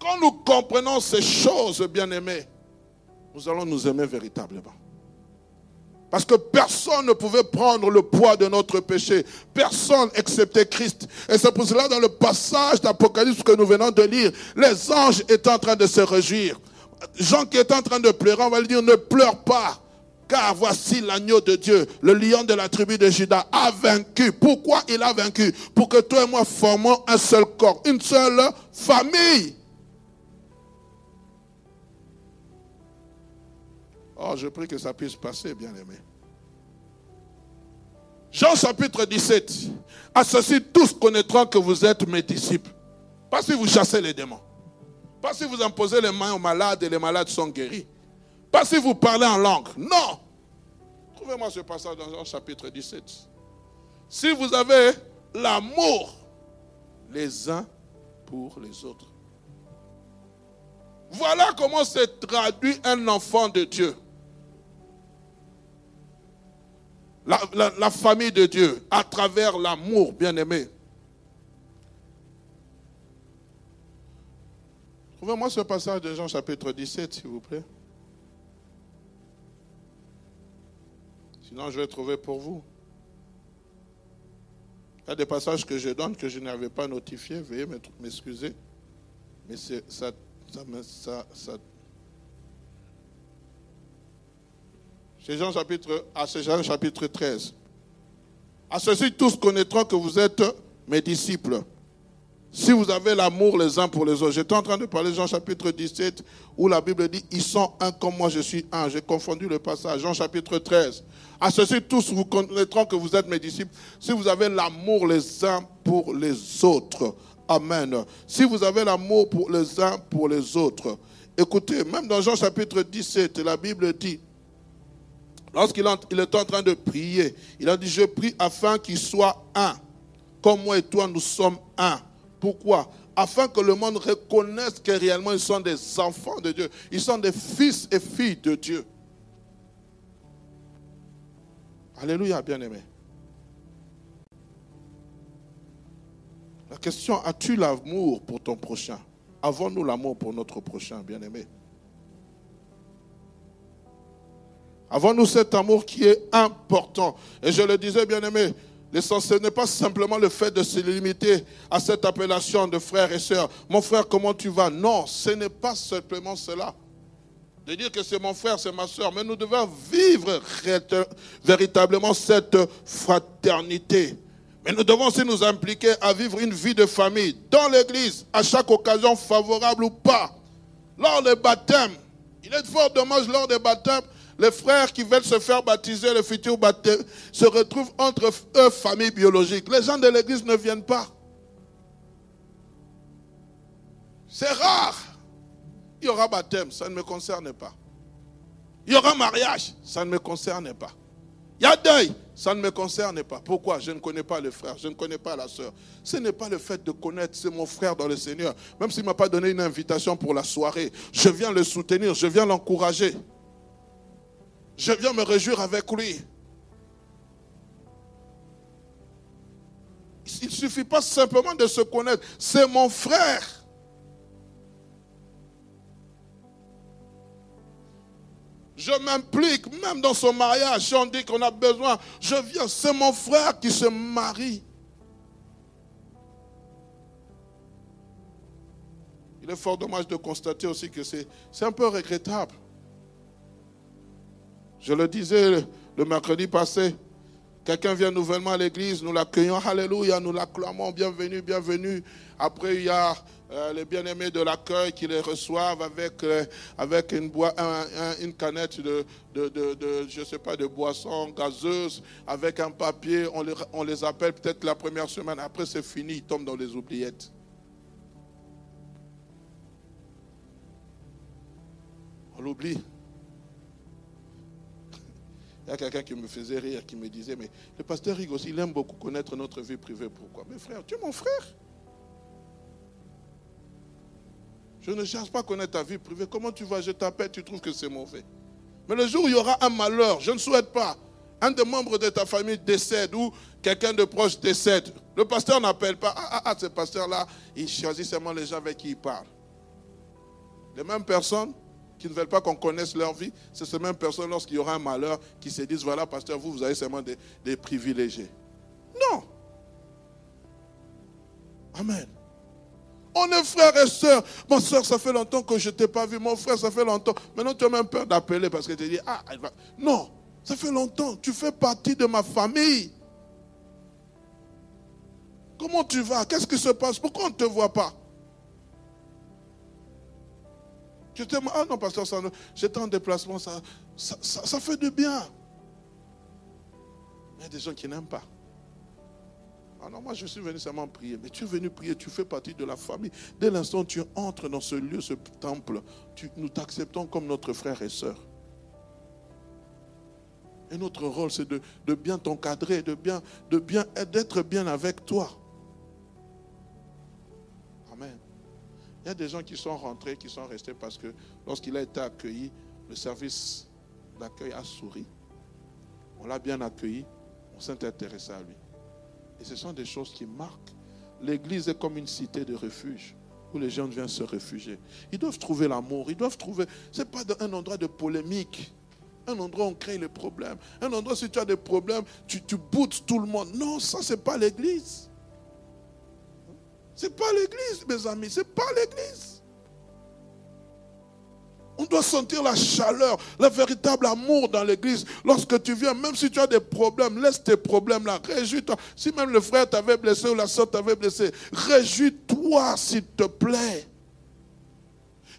Quand nous comprenons ces choses, bien-aimés, nous allons nous aimer véritablement. Parce que personne ne pouvait prendre le poids de notre péché. Personne excepté Christ. Et c'est pour cela dans le passage d'Apocalypse que nous venons de lire, les anges étaient en train de se réjouir. Jean qui est en train de pleurer, on va lui dire, ne pleure pas. Car voici l'agneau de Dieu, le lion de la tribu de Judas, a vaincu. Pourquoi il a vaincu? Pour que toi et moi formons un seul corps, une seule famille. Oh, je prie que ça puisse passer, bien-aimé. Jean chapitre 17. À ceci, tous connaîtront que vous êtes mes disciples. Pas si vous chassez les démons. Pas si vous imposez les mains aux malades et les malades sont guéris. Pas si vous parlez en langue. Non. Trouvez-moi ce passage dans Jean chapitre 17. Si vous avez l'amour les uns pour les autres. Voilà comment se traduit un enfant de Dieu. La, famille de Dieu à travers l'amour, bien-aimé. Trouvez-moi ce passage de Jean chapitre 17, s'il vous plaît. Sinon, je vais trouver pour vous. Il y a des passages que je donne que je n'avais pas notifiés. Veuillez m'excuser. Mais ça, ça, ça, ça C'est Jean chapitre, à Jean chapitre 13. À ceci, tous connaîtront que vous êtes mes disciples. Si vous avez l'amour les uns pour les autres. J'étais en train de parler de Jean chapitre 17 où la Bible dit Ils sont un comme moi, je suis un. J'ai confondu le passage. Jean chapitre 13. À ceci, tous vous connaîtront que vous êtes mes disciples. Si vous avez l'amour les uns pour les autres. Amen. Si vous avez l'amour pour les uns pour les autres. Écoutez, même dans Jean chapitre 17, la Bible dit Lorsqu'il est en train de prier, il a dit, je prie afin qu'il soit un. Comme moi et toi, nous sommes un. Pourquoi? Afin que le monde reconnaisse que réellement ils sont des enfants de Dieu. Ils sont des fils et filles de Dieu. Alléluia, bien-aimé. La question, as-tu l'amour pour ton prochain? Avons-nous l'amour pour notre prochain, bien-aimé? Avons-nous cet amour qui est important? Et je le disais, bien aimé, l'essentiel n'est pas simplement le fait de se limiter à cette appellation de frère et sœur. Mon frère, comment tu vas? Non, ce n'est pas simplement cela. De dire que c'est mon frère, c'est ma soeur, mais nous devons vivre véritablement cette fraternité. Mais nous devons aussi nous impliquer à vivre une vie de famille dans l'église, à chaque occasion favorable ou pas. Lors des baptêmes, il est fort dommage lors des baptêmes les frères qui veulent se faire baptiser, le futur baptême, se retrouvent entre eux, famille biologique. Les gens de l'église ne viennent pas. C'est rare. Il y aura baptême, ça ne me concerne pas. Il y aura mariage, ça ne me concerne pas. Il y a deuil, ça ne me concerne pas. Pourquoi? Je ne connais pas le frère, je ne connais pas la soeur. Ce n'est pas le fait de connaître, c'est mon frère dans le Seigneur. Même s'il ne m'a pas donné une invitation pour la soirée, je viens le soutenir, je viens l'encourager. Je viens me réjouir avec lui. Il ne suffit pas simplement de se connaître. C'est mon frère. Je m'implique même dans son mariage. Si on dit qu'on a besoin, je viens. C'est mon frère qui se marie. Il est fort dommage de constater aussi que c'est un peu regrettable. Je le disais le mercredi passé. Quelqu'un vient nouvellement à l'église, nous l'accueillons, alléluia, nous l'acclamons, bienvenue, bienvenue. Après, il y a euh, les bien-aimés de l'accueil qui les reçoivent avec, euh, une, canette de boisson gazeuse, avec un papier. On les, on les appelle peut-être la première semaine. Après, c'est fini, ils tombent dans les oubliettes. On l'oublie. Il y a quelqu'un qui me faisait rire, qui me disait, mais le pasteur Rigo aussi, il aime beaucoup connaître notre vie privée. Pourquoi? Mais frère, tu es mon frère. Je ne cherche pas à connaître ta vie privée. Comment tu vas Je t'appelle, tu trouves que c'est mauvais. Mais le jour où il y aura un malheur, je ne souhaite pas, un des membres de ta famille décède ou quelqu'un de proche décède, le pasteur n'appelle pas. Ah, ah, ah, ce pasteur-là, il choisit seulement les gens avec qui il parle. Les mêmes personnes qui ne veulent pas qu'on connaisse leur vie, c'est ces mêmes personnes, lorsqu'il y aura un malheur, qui se disent, voilà, pasteur, vous, vous avez seulement des, des privilégiés. Non. Amen. On est frères et sœurs. Mon soeur, ça fait longtemps que je ne t'ai pas vu. Mon frère, ça fait longtemps. Maintenant, tu as même peur d'appeler parce que tu dis, ah, elle va. Non, ça fait longtemps. Tu fais partie de ma famille. Comment tu vas? Qu'est-ce qui se passe? Pourquoi on ne te voit pas? Tu te ah non, pasteur, j'étais en déplacement, ça, ça, ça fait du bien. Il y a des gens qui n'aiment pas. Ah non, moi je suis venu seulement prier. Mais tu es venu prier, tu fais partie de la famille. Dès l'instant où tu entres dans ce lieu, ce temple, nous t'acceptons comme notre frère et sœur. Et notre rôle, c'est de, bien t'encadrer, de bien, de bien, d'être bien avec toi. Il y a des gens qui sont rentrés, qui sont restés parce que lorsqu'il a été accueilli, le service d'accueil a souri. On l'a bien accueilli, on s'est intéressé à lui. Et ce sont des choses qui marquent. L'église est comme une cité de refuge où les gens viennent se réfugier. Ils doivent trouver l'amour, ils doivent trouver. Ce n'est pas un endroit de polémique, un endroit où on crée les problèmes. Un endroit, si tu as des problèmes, tu, tu boutes tout le monde. Non, ça, ce n'est pas l'église. Ce n'est pas l'église, mes amis, ce n'est pas l'église. On doit sentir la chaleur, le véritable amour dans l'église. Lorsque tu viens, même si tu as des problèmes, laisse tes problèmes là. Réjouis-toi. Si même le frère t'avait blessé ou la soeur t'avait blessé, réjouis-toi s'il te plaît.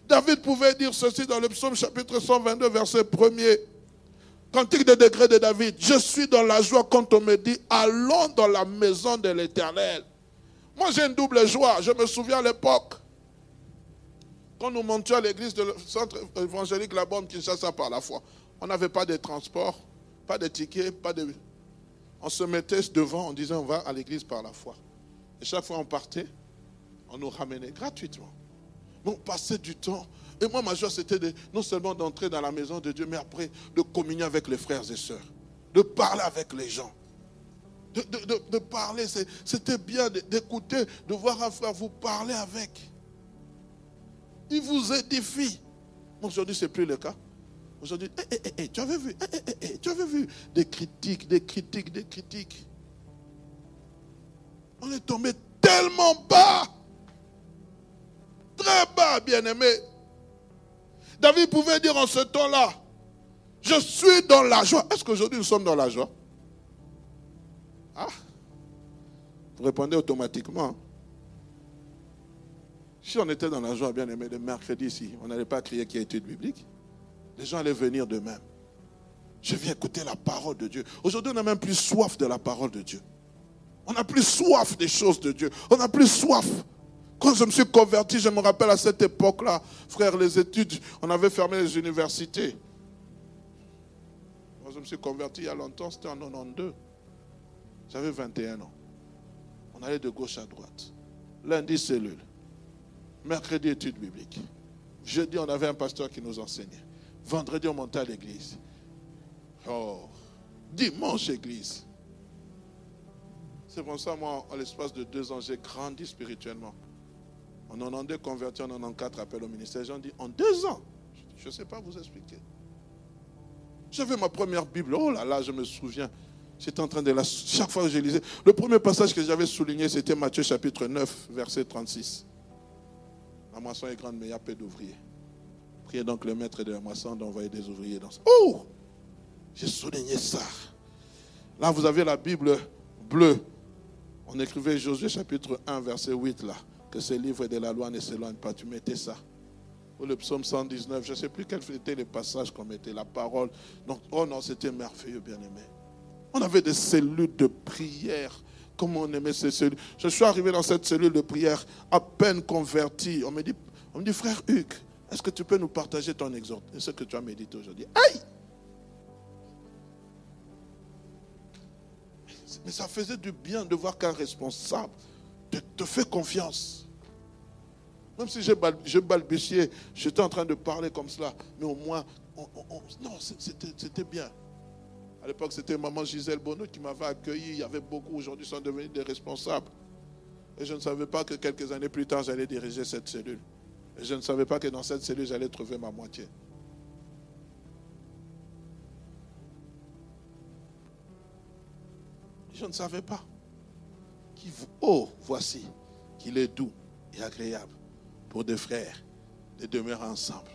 David pouvait dire ceci dans le psaume chapitre 122, verset 1er. Cantique de degré de David. Je suis dans la joie quand on me dit allons dans la maison de l'éternel. Moi j'ai une double joie. Je me souviens à l'époque. Quand nous montions à l'église de centre évangélique La Bombe Kinshasa par la foi, on n'avait pas de transport, pas de tickets, pas de. On se mettait devant, on disait on va à l'église par la foi. Et chaque fois on partait, on nous ramenait gratuitement. Mais on passait du temps. Et moi, ma joie, c'était non seulement d'entrer dans la maison de Dieu, mais après de communier avec les frères et sœurs, de parler avec les gens. De, parler, c'était bien d'écouter, de voir un frère vous parler avec. Il vous édifie. Aujourd'hui, ce n'est plus le cas. Aujourd'hui, eh, eh, eh, tu avais vu, tu avais vu des critiques, des critiques, des critiques. On est tombé tellement bas. Très bas, bien-aimé. David pouvait dire en ce temps-là, je suis dans la joie. Est-ce qu'aujourd'hui nous sommes dans la joie? Ah Vous répondez automatiquement. Si on était dans la joie, bien aimé, le mercredi ici, on n'allait pas crier qu'il y a étude biblique. Les gens allaient venir d'eux-mêmes. Je viens écouter la parole de Dieu. Aujourd'hui, on n'a même plus soif de la parole de Dieu. On n'a plus soif des choses de Dieu. On n'a plus soif. Quand je me suis converti, je me rappelle à cette époque-là, frère, les études, on avait fermé les universités. Quand je me suis converti il y a longtemps, c'était en 92. J'avais 21 ans. On allait de gauche à droite. Lundi, cellule. Mercredi, études bibliques. Jeudi, on avait un pasteur qui nous enseignait. Vendredi, on montait à l'église. Oh, dimanche, église. C'est pour ça, moi, en l'espace de deux ans, j'ai grandi spirituellement. En 92, converti en 94, appel au ministère. J'en dis, en deux ans. Je ne sais pas vous expliquer. J'avais ma première Bible. Oh là là, je me souviens. J'étais en train de la. Chaque fois que je lisais. Le premier passage que j'avais souligné, c'était Matthieu chapitre 9, verset 36. La moisson est grande, mais il y a peu d'ouvriers. Priez donc le maître de la moisson d'envoyer des ouvriers dans ça. Oh J'ai souligné ça. Là, vous avez la Bible bleue. On écrivait Josué chapitre 1, verset 8 là. Que ce livre de la loi ne s'éloigne pas. Tu mettais ça. Ou le psaume 119, je ne sais plus quel était le passage qu'on mettait, la parole. Donc, oh non, c'était merveilleux, bien aimé. On avait des cellules de prière Comment on aimait ces cellules? Je suis arrivé dans cette cellule de prière à peine converti. On me dit, frère Hugues, Est-ce que tu peux nous partager ton exemple? Et ce que tu as médité aujourd'hui Aïe Mais ça faisait du bien de voir qu'un responsable te, fait confiance. Même si je balbutiais, j'étais en train de parler comme cela, mais au moins, non, c'était bien. L'époque, c'était maman Gisèle Bonneau qui m'avait accueilli. Il y avait beaucoup, aujourd'hui, sont devenus des responsables. Et je ne savais pas que quelques années plus tard, j'allais diriger cette cellule. Et je ne savais pas que dans cette cellule, j'allais trouver ma moitié. Je ne savais pas. Oh, voici qu'il est doux et agréable pour deux frères de demeurer ensemble.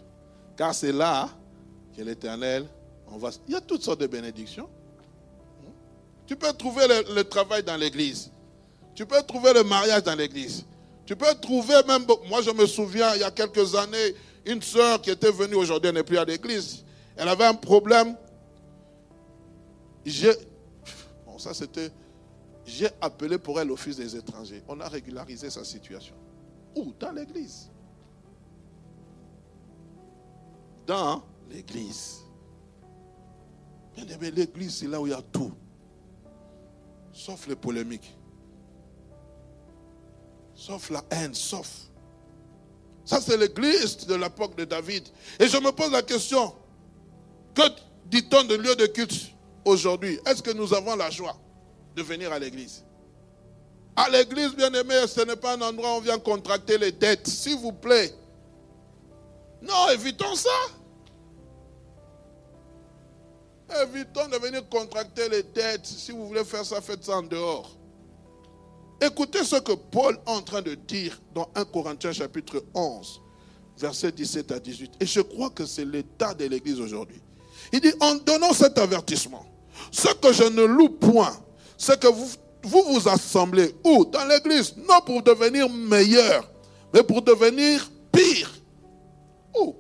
Car c'est là que l'Éternel, Il y a toutes sortes de bénédictions. Tu peux trouver le, travail dans l'église. Tu peux trouver le mariage dans l'église. Tu peux trouver même, moi je me souviens, il y a quelques années, une soeur qui était venue aujourd'hui, n'est plus à l'église. Elle avait un problème. J'ai, bon ça c'était, j'ai appelé pour elle l'office des étrangers. On a régularisé sa situation. Où? Dans l'église. Dans l'église. Bien aimé, l'église, c'est là où il y a tout. Sauf les polémiques. Sauf la haine, sauf. Ça, c'est l'église de l'époque de David. Et je me pose la question, que dit-on de lieu de culte aujourd'hui? Est-ce que nous avons la joie de venir à l'église? À l'église, bien aimé, ce n'est pas un endroit où on vient contracter les dettes. S'il vous plaît. Non, évitons ça. Évitons de venir contracter les dettes. Si vous voulez faire ça, faites ça en dehors. Écoutez ce que Paul est en train de dire dans 1 Corinthiens chapitre 11, versets 17 à 18. Et je crois que c'est l'état de l'Église aujourd'hui. Il dit, en donnant cet avertissement, ce que je ne loue point, c'est que vous, vous vous assemblez où? Dans l'Église, non pour devenir meilleur, mais pour devenir pire. Où?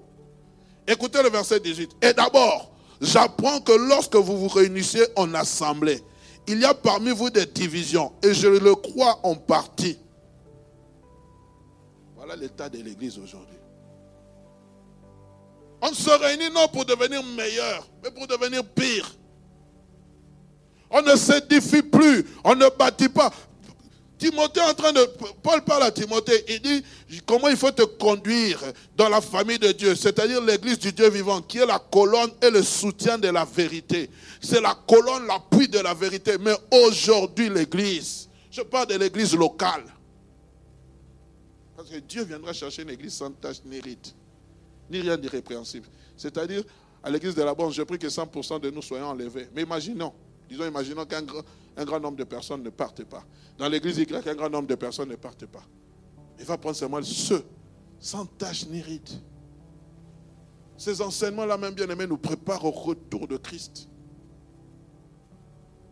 Écoutez le verset 18. Et d'abord, j'apprends que lorsque vous vous réunissez en assemblée, il y a parmi vous des divisions, et je le crois en partie. Voilà l'état de l'Église aujourd'hui. On se réunit non pour devenir meilleur, mais pour devenir pire. On ne s'édifie plus, on ne bâtit pas. Timothée en train de. Paul parle à Timothée, il dit comment il faut te conduire dans la famille de Dieu, c'est-à-dire l'église du Dieu vivant, qui est la colonne et le soutien de la vérité. C'est la colonne, l'appui de la vérité. Mais aujourd'hui, l'église, je parle de l'église locale. Parce que Dieu viendra chercher une église sans tâche ni rite, ni rien d'irrépréhensible. C'est-à-dire, à l'église de la Bonne, je prie que 100% de nous soyons enlevés. Mais imaginons, disons, imaginons qu'un grand, un grand nombre de personnes ne partent pas. Dans l'église Y, un grand nombre de personnes ne partent pas. Il va prendre seulement ceux, sans tâche ni ride. Ces enseignements-là, même bien aimés, nous préparent au retour de Christ.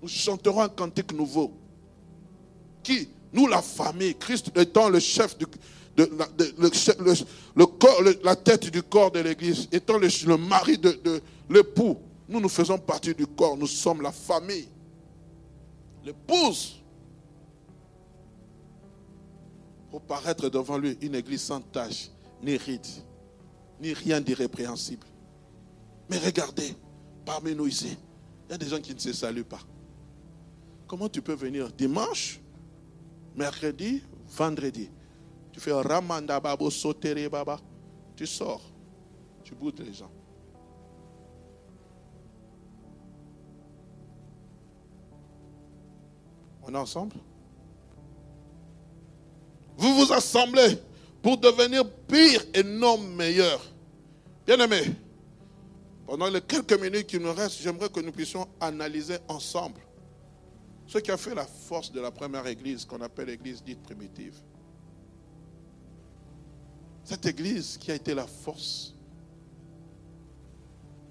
Nous chanterons un cantique nouveau. Qui Nous, la famille, Christ étant le chef de, la tête du corps de l'Église, étant le, mari de l'époux, nous, nous faisons partie du corps, nous sommes la famille l'épouse, pour paraître devant lui une église sans tache, ni ride, ni rien d'irrépréhensible. Mais regardez, parmi nous ici, il y a des gens qui ne se saluent pas. Comment tu peux venir dimanche, mercredi, vendredi? Tu fais Ramanda Babo Sotere Baba. Tu sors, tu boudes les gens. On est ensemble? Vous vous assemblez pour devenir pire et non meilleur. Bien aimé, pendant les quelques minutes qui nous restent, j'aimerais que nous puissions analyser ensemble ce qui a fait la force de la première église qu'on appelle l'église dite primitive. Cette église qui a été la force.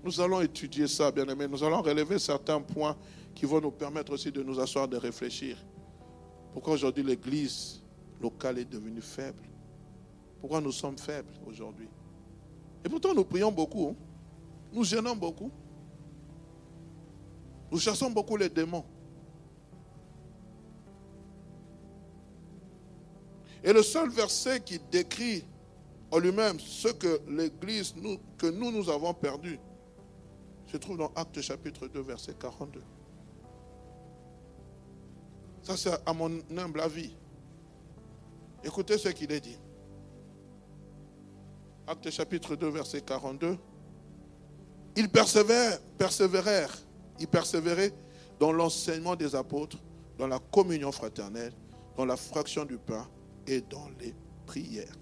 Nous allons étudier ça, bien aimé. Nous allons relever certains points qui vont nous permettre aussi de nous asseoir, de réfléchir. Pourquoi aujourd'hui l'Église locale est devenue faible? Pourquoi nous sommes faibles aujourd'hui? Et pourtant nous prions beaucoup, hein. nous gênons beaucoup, nous chassons beaucoup les démons. Et le seul verset qui décrit en lui-même ce que l'Église, que nous, nous avons perdu, se trouve dans Actes chapitre 2, verset 42. Ça, c'est à mon humble avis. Écoutez ce qu'il est dit. Acte chapitre 2, verset 42. Ils persévèrent, persévérèrent, ils persévéraient dans l'enseignement des apôtres, dans la communion fraternelle, dans la fraction du pain et dans les prières.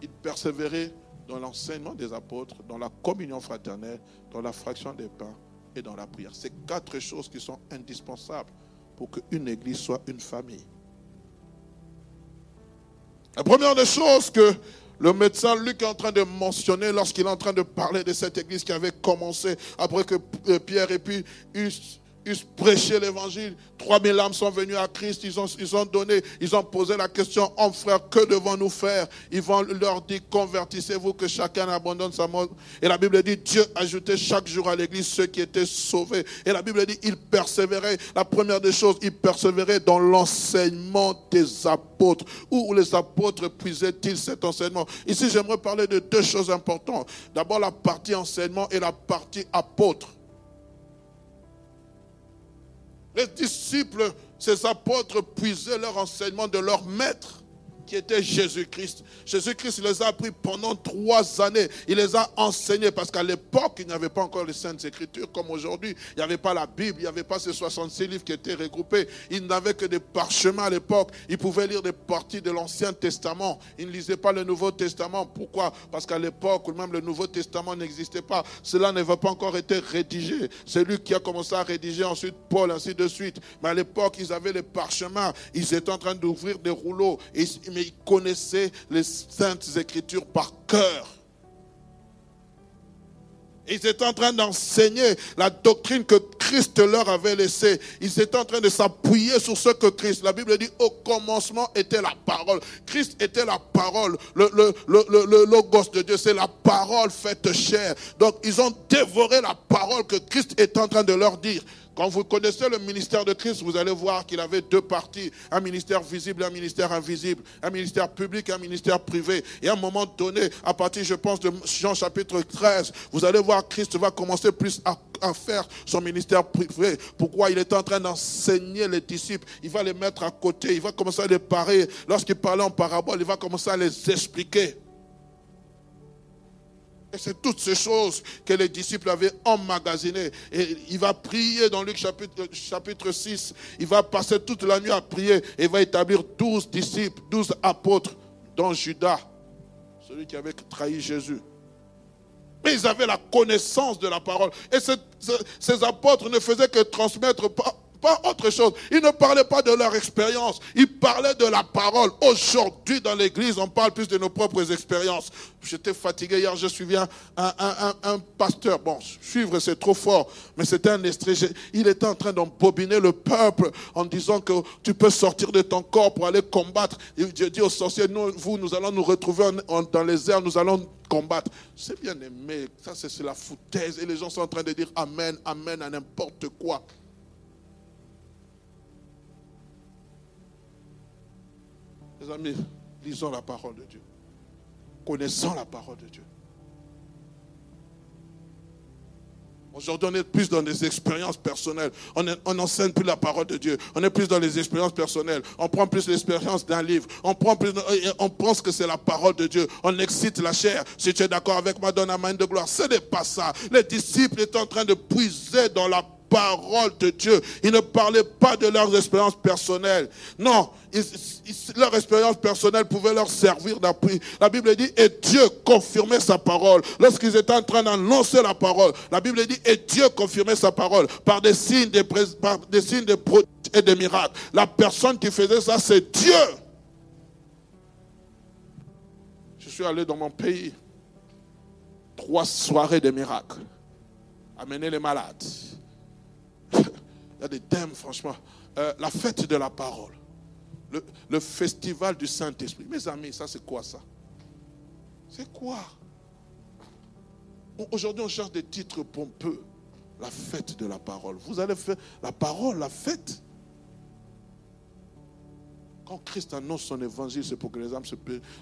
Ils persévéraient dans l'enseignement des apôtres, dans la communion fraternelle, dans la fraction des pains et dans la prière. C'est quatre choses qui sont indispensables pour qu'une église soit une famille. La première des choses que le médecin Luc est en train de mentionner lorsqu'il est en train de parler de cette église qui avait commencé après que euh, Pierre et puis ils prêchaient l'évangile. 3000 âmes sont venues à Christ. Ils ont, ils ont donné, ils ont posé la question, oh frère, que devons-nous faire? Ils vont leur dire, convertissez-vous, que chacun abandonne sa mort. Et la Bible dit, Dieu ajoutait chaque jour à l'église ceux qui étaient sauvés. Et la Bible dit, ils persévéraient. La première des choses, ils persévéraient dans l'enseignement des apôtres. Où les apôtres puisaient-ils cet enseignement? Ici, j'aimerais parler de deux choses importantes. D'abord, la partie enseignement et la partie apôtre. Les disciples, ces apôtres, puisaient leur enseignement de leur maître qui était Jésus-Christ. Jésus-Christ les a appris pendant trois années. Il les a enseignés parce qu'à l'époque, il n'y avait pas encore les Saintes Écritures comme aujourd'hui. Il n'y avait pas la Bible, il n'y avait pas ces 66 livres qui étaient regroupés. Il n'avait que des parchemins à l'époque. Il pouvait lire des parties de l'Ancien Testament. Il ne lisait pas le Nouveau Testament. Pourquoi? Parce qu'à l'époque, même le Nouveau Testament n'existait pas. Cela n'avait pas encore été rédigé. C'est lui qui a commencé à rédiger, ensuite Paul, ainsi de suite. Mais à l'époque, ils avaient les parchemins. Ils étaient en train d'ouvrir des rouleaux. Ils connaissaient les saintes écritures par cœur. Ils étaient en train d'enseigner la doctrine que Christ leur avait laissée. Ils étaient en train de s'appuyer sur ce que Christ. La Bible dit au commencement était la parole. Christ était la parole. Le, le, le, logos de Dieu, c'est la parole faite chair. Donc ils ont dévoré la parole que Christ est en train de leur dire. Quand vous connaissez le ministère de Christ, vous allez voir qu'il avait deux parties, un ministère visible et un ministère invisible, un ministère public et un ministère privé. Et à un moment donné, à partir, je pense, de Jean chapitre 13, vous allez voir Christ va commencer plus à, faire son ministère privé. Pourquoi? Il est en train d'enseigner les disciples Il va les mettre à côté, il va commencer à les parer. Lorsqu'il parlait en parabole, il va commencer à les expliquer. Et c'est toutes ces choses que les disciples avaient emmagasinées. Et il va prier dans Luc chapitre, chapitre 6. Il va passer toute la nuit à prier et va établir douze disciples, douze apôtres, dont Judas, celui qui avait trahi Jésus. Mais ils avaient la connaissance de la parole. Et ces apôtres ne faisaient que transmettre pas autre chose. Ils ne parlaient pas de leur expérience, ils parlaient de la parole. Aujourd'hui, dans l'église, on parle plus de nos propres expériences. J'étais fatigué hier, je suivais un, un, pasteur. Bon, suivre, c'est trop fort, mais c'était un estré. Il était en train d'embobiner le peuple en disant que tu peux sortir de ton corps pour aller combattre. Dieu dit aux sorciers, nous, vous, nous allons nous retrouver dans les airs, nous allons combattre. C'est bien aimé, ça c'est la foutaise. Et les gens sont en train de dire Amen, Amen à n'importe quoi. Mes amis, lisons la parole de Dieu. Connaissons la parole de Dieu. Aujourd'hui, on est plus dans des expériences personnelles. On n'enseigne plus la parole de Dieu. On est plus dans les expériences personnelles. On prend plus l'expérience d'un livre. On, prend plus, on pense que c'est la parole de Dieu. On excite la chair. Si tu es d'accord avec moi, donne la main de gloire. Ce n'est pas ça. Les disciples étaient en train de puiser dans la parole de Dieu. Ils ne parlaient pas de leurs expériences personnelles. Non, leur expérience personnelle pouvait leur servir d'appui. La Bible dit, et Dieu confirmait sa parole. Lorsqu'ils étaient en train d'annoncer la parole, la Bible dit, et Dieu confirmait sa parole par des signes, des, par des signes de et des miracles. La personne qui faisait ça, c'est Dieu. Je suis allé dans mon pays. Trois soirées de miracles. Amener les malades il y a des thèmes, franchement. Euh, la fête de la parole. Le, festival du Saint-Esprit. Mes amis, ça c'est quoi ça? C'est quoi? Aujourd'hui, on cherche des titres pompeux. La fête de la parole. Vous allez faire la parole, la fête? Quand Christ annonce son évangile, c'est pour que les âmes se,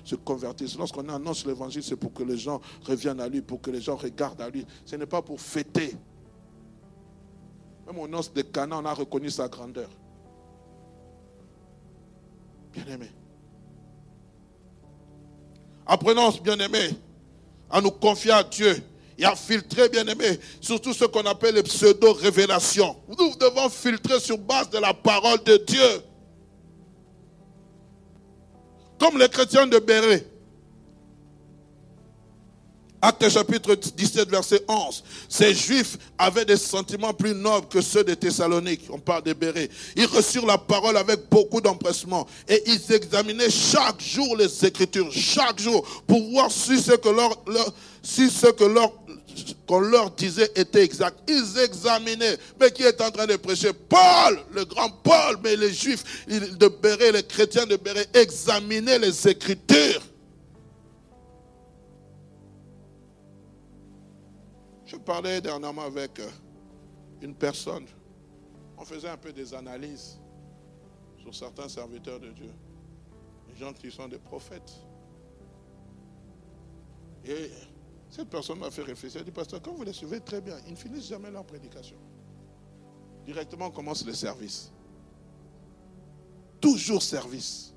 se convertissent. Lorsqu'on annonce l'évangile, c'est pour que les gens reviennent à lui, pour que les gens regardent à lui. Ce n'est pas pour fêter. Même au noce de Cana, on a reconnu sa grandeur. Bien-aimé. Apprenons, bien-aimé, à nous confier à Dieu et à filtrer, bien-aimé, surtout ce qu'on appelle les pseudo-révélations. Nous devons filtrer sur base de la parole de Dieu. Comme les chrétiens de Béret. Acte chapitre 17, verset 11. Ces juifs avaient des sentiments plus nobles que ceux de Thessalonique. On parle de Béret. Ils reçurent la parole avec beaucoup d'empressement et ils examinaient chaque jour les Écritures, chaque jour, pour voir si ce que leur, si ce que leur qu'on leur disait était exact. Ils examinaient. Mais qui est en train de prêcher? Paul, le grand Paul, mais les juifs de Béret, les chrétiens de Béret examinaient les Écritures. Parlais dernièrement avec euh, une personne. On faisait un peu des analyses sur certains serviteurs de Dieu. Les gens qui sont des prophètes. Et cette personne m'a fait réfléchir. Elle dit, pasteur, quand vous les suivez très bien, ils ne finissent jamais leur prédication. Directement, on commence le service. Toujours service.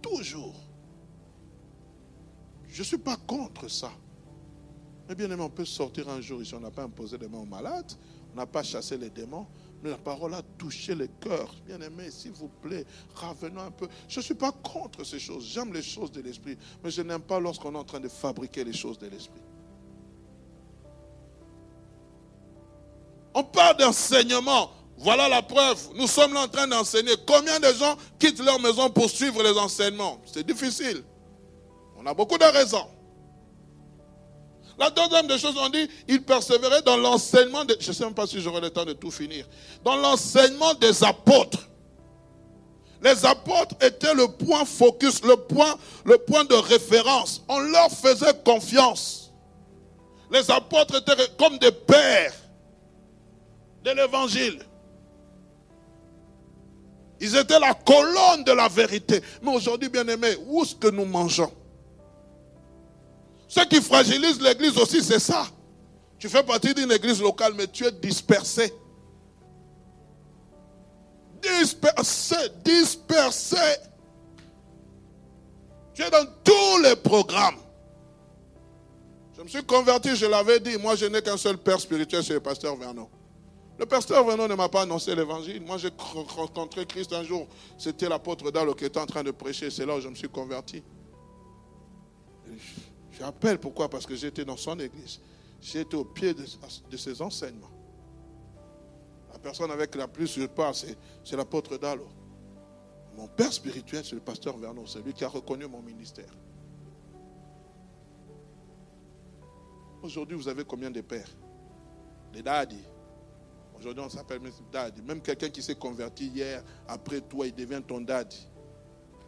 Toujours. Je ne suis pas contre ça. Mais bien aimé, on peut sortir un jour ici, on n'a pas imposé les mains aux malades, on n'a pas chassé les démons, mais la parole a touché le cœur. Bien aimé, s'il vous plaît, revenons un peu. Je ne suis pas contre ces choses, j'aime les choses de l'esprit, mais je n'aime pas lorsqu'on est en train de fabriquer les choses de l'esprit. On parle d'enseignement. Voilà la preuve. Nous sommes là en train d'enseigner. Combien de gens quittent leur maison pour suivre les enseignements? C'est difficile. On a beaucoup de raisons. La deuxième des choses, on dit, il persévérait dans l'enseignement, je ne sais même pas si j'aurai le temps de tout finir, dans l'enseignement des apôtres. Les apôtres étaient le point focus, le point, le point de référence. On leur faisait confiance. Les apôtres étaient comme des pères de l'évangile. Ils étaient la colonne de la vérité. Mais aujourd'hui, bien aimé, où est-ce que nous mangeons? Ce qui fragilise l'église aussi, c'est ça. Tu fais partie d'une église locale, mais tu es dispersé. Dispersé, dispersé. Tu es dans tous les programmes. Je me suis converti, je l'avais dit. Moi, je n'ai qu'un seul père spirituel, c'est le pasteur Vernon. Le pasteur Vernon ne m'a pas annoncé l'évangile. Moi, j'ai rencontré Christ un jour. C'était l'apôtre Dalo qui était en train de prêcher. C'est là où je me suis converti. J'appelle pourquoi Parce que j'étais dans son église. J'étais au pied de, ses enseignements. La personne avec la plus je parle, c'est l'apôtre Dalo. Mon père spirituel, c'est le pasteur Vernon. C'est lui qui a reconnu mon ministère. Aujourd'hui, vous avez combien de pères? Des daddies Aujourd'hui, on s'appelle même dad. Même quelqu'un qui s'est converti hier, après toi, il devient ton dad.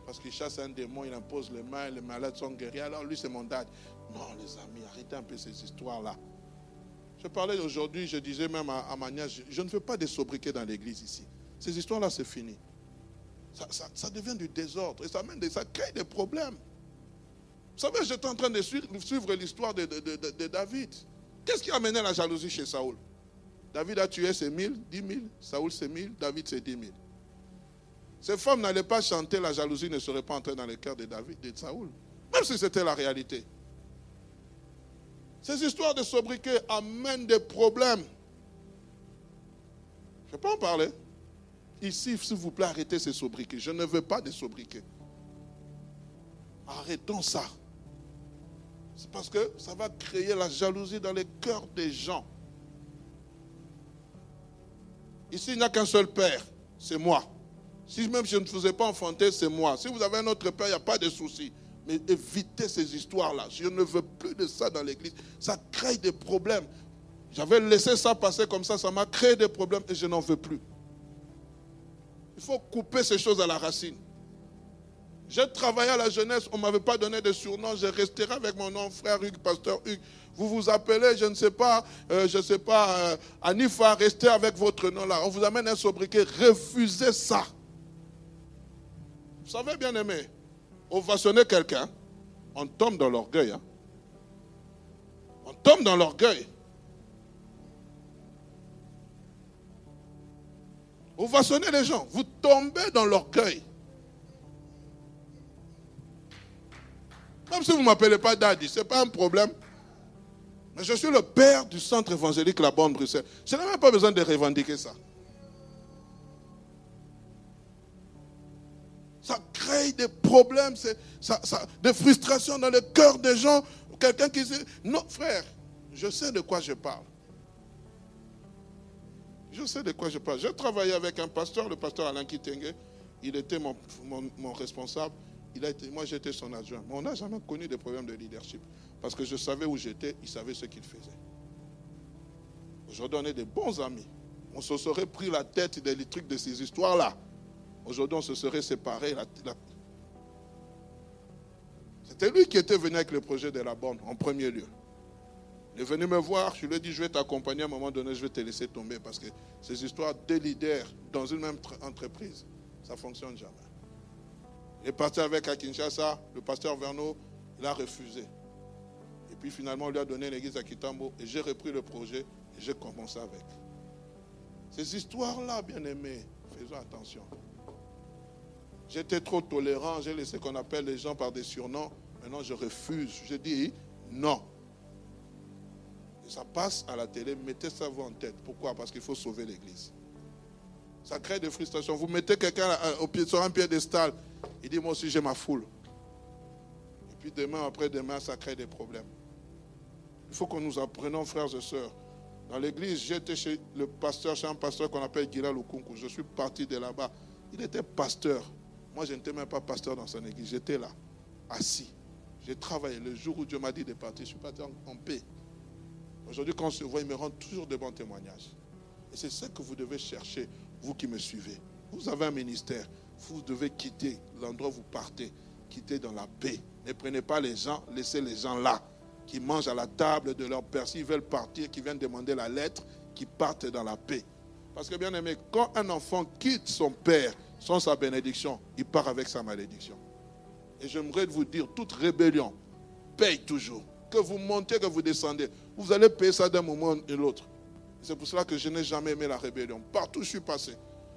Parce qu'il chasse un démon, il impose les mains, les malades sont guéris. Alors lui, c'est mon dad. Non, les amis, arrêtez un peu ces histoires-là. Je parlais aujourd'hui, je disais même à, ma nièce, je, ne veux pas des sobriquets dans l'église ici. Ces histoires-là, c'est fini. Ça, devient du désordre et ça, ça crée des problèmes. Vous savez, j'étais en train de suivre, l'histoire de, de David. Qu'est-ce qui a amené la jalousie chez Saoul? David a tué ses mille, dix mille. Saoul ses mille, David ses dix mille. Ces femmes n'allaient pas chanter, la jalousie ne serait pas entrée dans le cœur de David, de Saoul. Même si c'était la réalité. Ces histoires de sobriquet amènent des problèmes. Je ne vais pas en parler. Ici, s'il vous plaît, arrêtez ces sobriquets. Je ne veux pas de sobriquets. Arrêtons ça. C'est parce que ça va créer la jalousie dans les cœurs des gens. Ici, il n'y a qu'un seul père, c'est moi. Si même je ne ai pas enfanté, c'est moi. Si vous avez un autre père, il n'y a pas de souci. Mais évitez ces histoires-là. Je ne veux plus de ça dans l'église. Ça crée des problèmes. J'avais laissé ça passer comme ça, ça m'a créé des problèmes et je n'en veux plus. Il faut couper ces choses à la racine. J'ai travaillé à la jeunesse, on ne m'avait pas donné de surnom, je resterai avec mon nom, frère Hugues, pasteur Hugues. Vous vous appelez, je ne sais pas, euh, je ne sais pas, euh, Anifa, restez avec votre nom là. On vous amène un sobriquet, refusez ça. Vous savez, bien aimé, ovationner quelqu'un, on tombe dans l'orgueil. Hein. On tombe dans l'orgueil. Ovationner les gens, vous tombez dans l'orgueil. Même si vous ne m'appelez pas Daddy, ce n'est pas un problème. Mais je suis le père du centre évangélique La Bonne Bruxelles. Je n'ai même pas besoin de revendiquer ça. Ça crée des problèmes, ça, des frustrations dans le cœur des gens. Quelqu'un qui dit, non frère, je sais de quoi je parle. Je sais de quoi je parle. J'ai travaillé avec un pasteur, le pasteur Alain Kitenge. Il était mon, responsable. Il a été, moi, j'étais son adjoint. Mais on n'a jamais connu de problèmes de leadership. Parce que je savais où j'étais, il savait ce qu'il faisait. Aujourd'hui, on est des bons amis. On se serait pris la tête des trucs de ces histoires-là. Aujourd'hui, on se serait séparés. C'était lui qui était venu avec le projet de la bande en premier lieu. Il est venu me voir, je lui ai dit, je vais t'accompagner à un moment donné, je vais te laisser tomber parce que ces histoires de leaders dans une même entreprise, ça ne fonctionne jamais. Il est parti avec à Kinshasa, le pasteur Verneau, il a refusé. Et puis finalement, on lui a donné l'église à Kitambo et j'ai repris le projet et j'ai commencé avec. Ces histoires-là, bien aimés, faisons attention. J'étais trop tolérant, j'ai laissé qu'on appelle les gens par des surnoms. Maintenant, je refuse. Je dis non. Et ça passe à la télé, mettez ça vous en tête. Pourquoi? Parce qu'il faut sauver l'église. Ça crée des frustrations. Vous mettez quelqu'un pied, sur un piédestal, il dit Moi aussi, j'ai ma foule. Et puis demain, après-demain, ça crée des problèmes. Il faut que nous apprenions, frères et sœurs. Dans l'église, j'étais chez le pasteur, chez un pasteur qu'on appelle Gila Lukunku. Je suis parti de là-bas. Il était pasteur. Moi, je n'étais même pas pasteur dans son église. J'étais là, assis. J'ai travaillé. Le jour où Dieu m'a dit de partir, je suis parti en, paix. Aujourd'hui, quand on se voit, il me rend toujours de bons témoignages. Et c'est ça que vous devez chercher, vous qui me suivez. Vous avez un ministère. Vous devez quitter l'endroit où vous partez. Quitter dans la paix. Ne prenez pas les gens, laissez les gens là, qui mangent à la table de leur père. S'ils veulent partir, qui viennent demander la lettre, qui partent dans la paix. Parce que bien aimé, quand un enfant quitte son père sans sa bénédiction, il part avec sa malédiction. Et j'aimerais vous dire, toute rébellion paye toujours. Que vous montez, que vous descendez, vous allez payer ça d'un moment à l'autre. C'est pour cela que je n'ai jamais aimé la rébellion. Partout où je suis passé.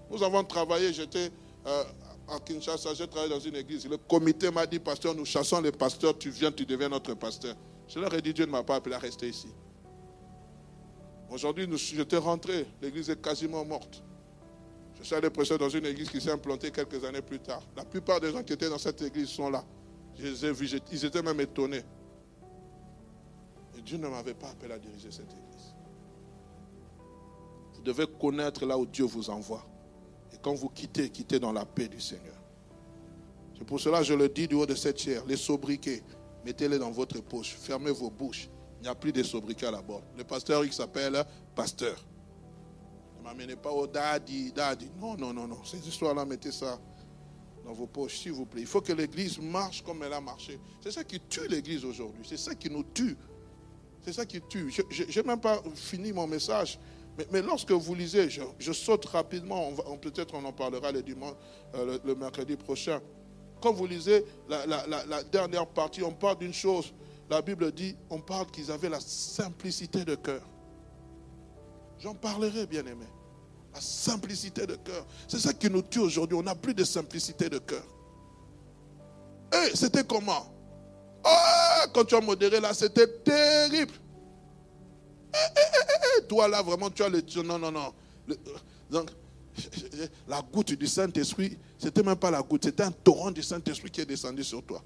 Nous avons travaillé, j'étais euh, à Kinshasa, j'ai travaillé dans une église. Le comité m'a dit, pasteur, nous chassons les pasteurs, tu viens, tu deviens notre pasteur. Je leur ai dit, Dieu ne m'a pas appelé à rester ici. Aujourd'hui, j'étais rentré, l'église est quasiment morte. Je suis allé prêcher dans une église qui s'est implantée quelques années plus tard. La plupart des gens qui étaient dans cette église sont là. Je les ai vus, ils étaient même étonnés. Et Dieu ne m'avait pas appelé à diriger cette église. Vous devez connaître là où Dieu vous envoie. Et quand vous quittez, quittez dans la paix du Seigneur. C'est pour cela que je le dis du haut de cette chair. Les sobriquets, mettez-les dans votre poche. Fermez vos bouches. Il n'y a plus de sobriquets à la bord. Le pasteur, il s'appelle pasteur. Ne m'amenez pas au daddy, daddy. Non, non, non, non. Ces histoires-là, mettez ça dans vos poches, s'il vous plaît. Il faut que l'église marche comme elle a marché. C'est ça qui tue l'église aujourd'hui. C'est ça qui nous tue. C'est ça qui tue. Je n'ai même pas fini mon message. Mais, lorsque vous lisez, je, saute rapidement, peut-être on en parlera le, dimanche, euh, le, mercredi prochain. Quand vous lisez la dernière partie, on parle d'une chose la Bible dit, on parle qu'ils avaient la simplicité de cœur. J'en parlerai, bien aimé. La simplicité de cœur. C'est ça qui nous tue aujourd'hui. On n'a plus de simplicité de cœur. Et c'était comment? Ah, quand tu as modéré là, c'était terrible. Eh, eh, eh, toi là, vraiment, tu as le. Non, non, non. donc, la goutte du Saint-Esprit, c'était même pas la goutte, c'était un torrent du Saint-Esprit qui est descendu sur toi.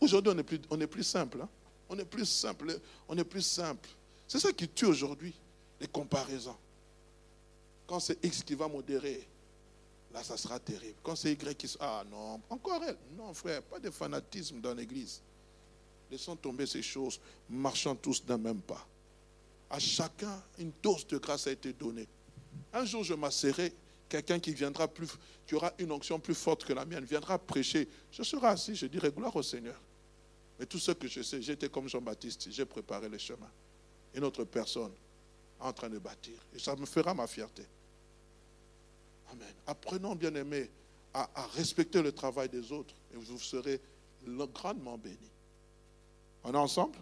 Aujourd'hui, on est plus, on est plus simple. Hein. On est plus simple. On est plus simple. C'est ça qui tue aujourd'hui, les comparaisons. Quand c'est X qui va modérer, là, ça sera terrible. Quand c'est Y qui... Ah non, encore elle. Non, frère, pas de fanatisme dans l'église. Laissons tomber ces choses, marchant tous d'un même pas. À chacun, une dose de grâce a été donnée. Un jour, je m'asserai quelqu'un qui viendra plus, qui aura une onction plus forte que la mienne, viendra prêcher. Je serai assis, je dirai gloire au Seigneur. Mais tout ce que je sais, j'étais comme Jean-Baptiste, j'ai préparé le chemin. Une autre personne en train de bâtir. Et ça me fera ma fierté. Amen. Apprenons, bien aimés, à, respecter le travail des autres et vous serez grandement bénis. On est ensemble?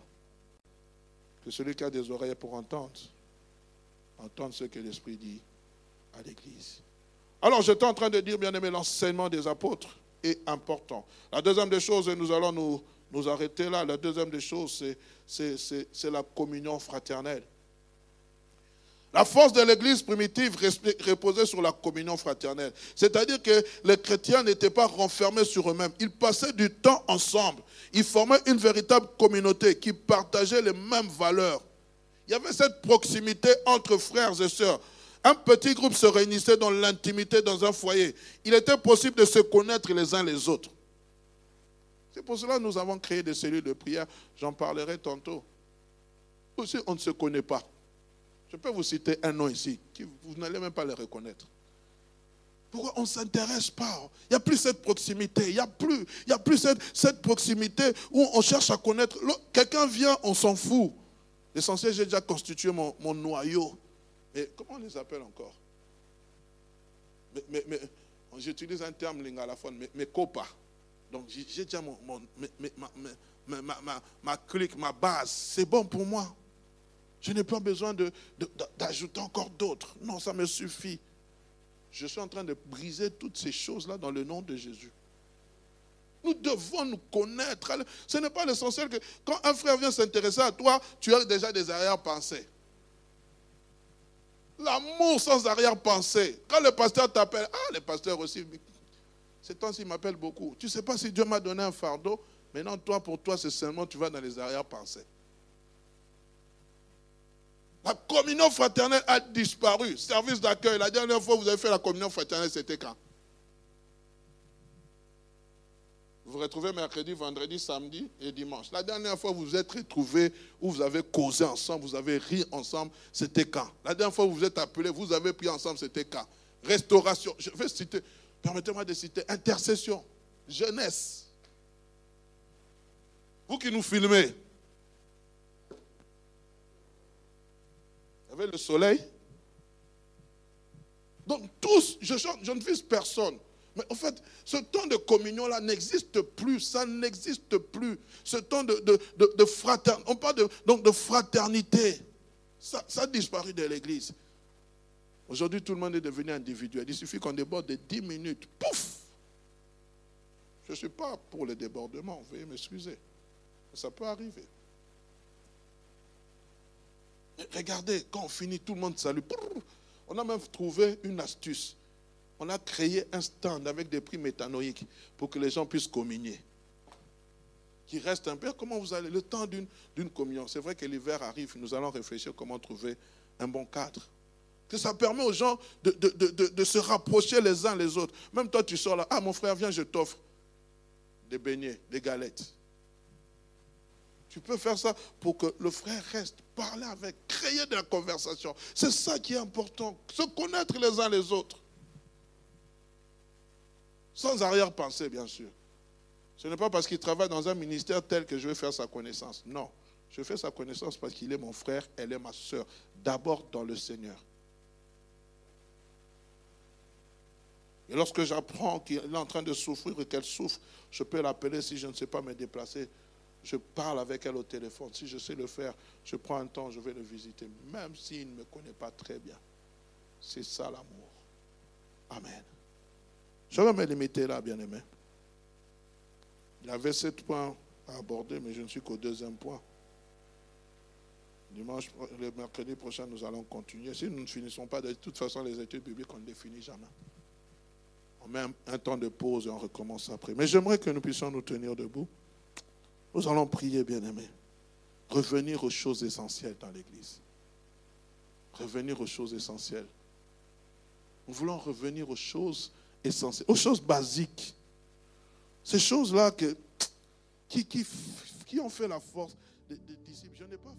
Que celui qui a des oreilles pour entendre, entende ce que l'Esprit dit à l'Église. Alors, j'étais en train de dire, bien aimé, l'enseignement des apôtres est important. La deuxième des choses, nous allons nous, nous arrêter là, la deuxième des choses, c'est la communion fraternelle. La force de l'Église primitive reposait sur la communion fraternelle. C'est-à-dire que les chrétiens n'étaient pas renfermés sur eux-mêmes. Ils passaient du temps ensemble. Ils formaient une véritable communauté qui partageait les mêmes valeurs. Il y avait cette proximité entre frères et sœurs. Un petit groupe se réunissait dans l'intimité dans un foyer. Il était possible de se connaître les uns les autres. C'est pour cela nous avons créé des cellules de prière. J'en parlerai tantôt. Aussi, on ne se connaît pas. Je peux vous citer un nom ici, qui, vous n'allez même pas le reconnaître. Pourquoi on ne s'intéresse pas? Il n'y a plus cette proximité. Il n'y a plus, cette, proximité où on cherche à connaître. Quelqu'un vient, on s'en fout. L'essentiel, j'ai déjà constitué mon, noyau. Mais comment on les appelle encore? Mais, J'utilise un terme lingalaphone, mais, mais copa. Donc j'ai déjà mon, ma, clique, ma base. C'est bon pour moi. Je n'ai pas besoin d'ajouter encore d'autres. Non, ça me suffit. Je suis en train de briser toutes ces choses-là dans le nom de Jésus. Nous devons nous connaître. Ce n'est pas l'essentiel que quand un frère vient s'intéresser à toi, tu as déjà des arrière-pensées. L'amour sans arrière-pensée. Quand le pasteur t'appelle, ah, le pasteur aussi, c'est temps-ci m'appelle beaucoup. Tu ne sais pas si Dieu m'a donné un fardeau. Maintenant, toi, pour toi, c'est seulement tu vas dans les arrière-pensées. La communion fraternelle a disparu. Service d'accueil. La dernière fois que vous avez fait la communion fraternelle, c'était quand? Vous vous retrouvez mercredi, vendredi, samedi et dimanche. La dernière fois que vous vous êtes retrouvés, où vous avez causé ensemble, vous avez ri ensemble, c'était quand? La dernière fois que vous vous êtes appelés, vous avez pris ensemble, c'était quand? Restauration. Je vais citer, permettez-moi de citer, intercession, jeunesse. Vous qui nous filmez, le soleil. Donc tous, je, ne vise personne. Mais en fait, ce temps de communion-là n'existe plus, ça n'existe plus. Ce temps de, de, fraternité, on parle de, donc de fraternité, ça, ça a disparu de l'Église. Aujourd'hui, tout le monde est devenu individuel. Il suffit qu'on déborde de 10 minutes. Pouf Je ne suis pas pour le débordement, veuillez m'excuser. Ça peut arriver. Regardez, quand on finit, tout le monde salue. On a même trouvé une astuce. On a créé un stand avec des prix métanoïques pour que les gens puissent communier. Qui reste un peu, comment vous allez? Le temps d'une communion. C'est vrai que l'hiver arrive, nous allons réfléchir comment trouver un bon cadre. Que ça permet aux gens de, se rapprocher les uns les autres. Même toi, tu sors là, ah mon frère, viens, je t'offre des beignets, des galettes. Tu peux faire ça pour que le frère reste, parler avec, créer de la conversation. C'est ça qui est important. Se connaître les uns les autres. Sans arrière-pensée, bien sûr. Ce n'est pas parce qu'il travaille dans un ministère tel que je vais faire sa connaissance. Non. Je fais sa connaissance parce qu'il est mon frère, elle est ma soeur. D'abord dans le Seigneur. Et lorsque j'apprends qu'il est en train de souffrir et qu'elle souffre, je peux l'appeler si je ne sais pas me déplacer je parle avec elle au téléphone. Si je sais le faire, je prends un temps, je vais le visiter, même s'il ne me connaît pas très bien. C'est ça l'amour. Amen. Je vais me limiter là, bien aimé. Il y avait sept points à aborder, mais je ne suis qu'au deuxième point. Dimanche, le mercredi prochain, nous allons continuer. Si nous ne finissons pas, de toute façon, les études bibliques, on ne les finit jamais. On met un temps de pause et on recommence après. Mais j'aimerais que nous puissions nous tenir debout. Nous allons prier, bien-aimés. Revenir aux choses essentielles dans l'Église. Revenir aux choses essentielles. Nous voulons revenir aux choses essentielles, aux choses basiques. Ces choses-là qui, qui, ont fait la force des, disciples. Je n'ai pas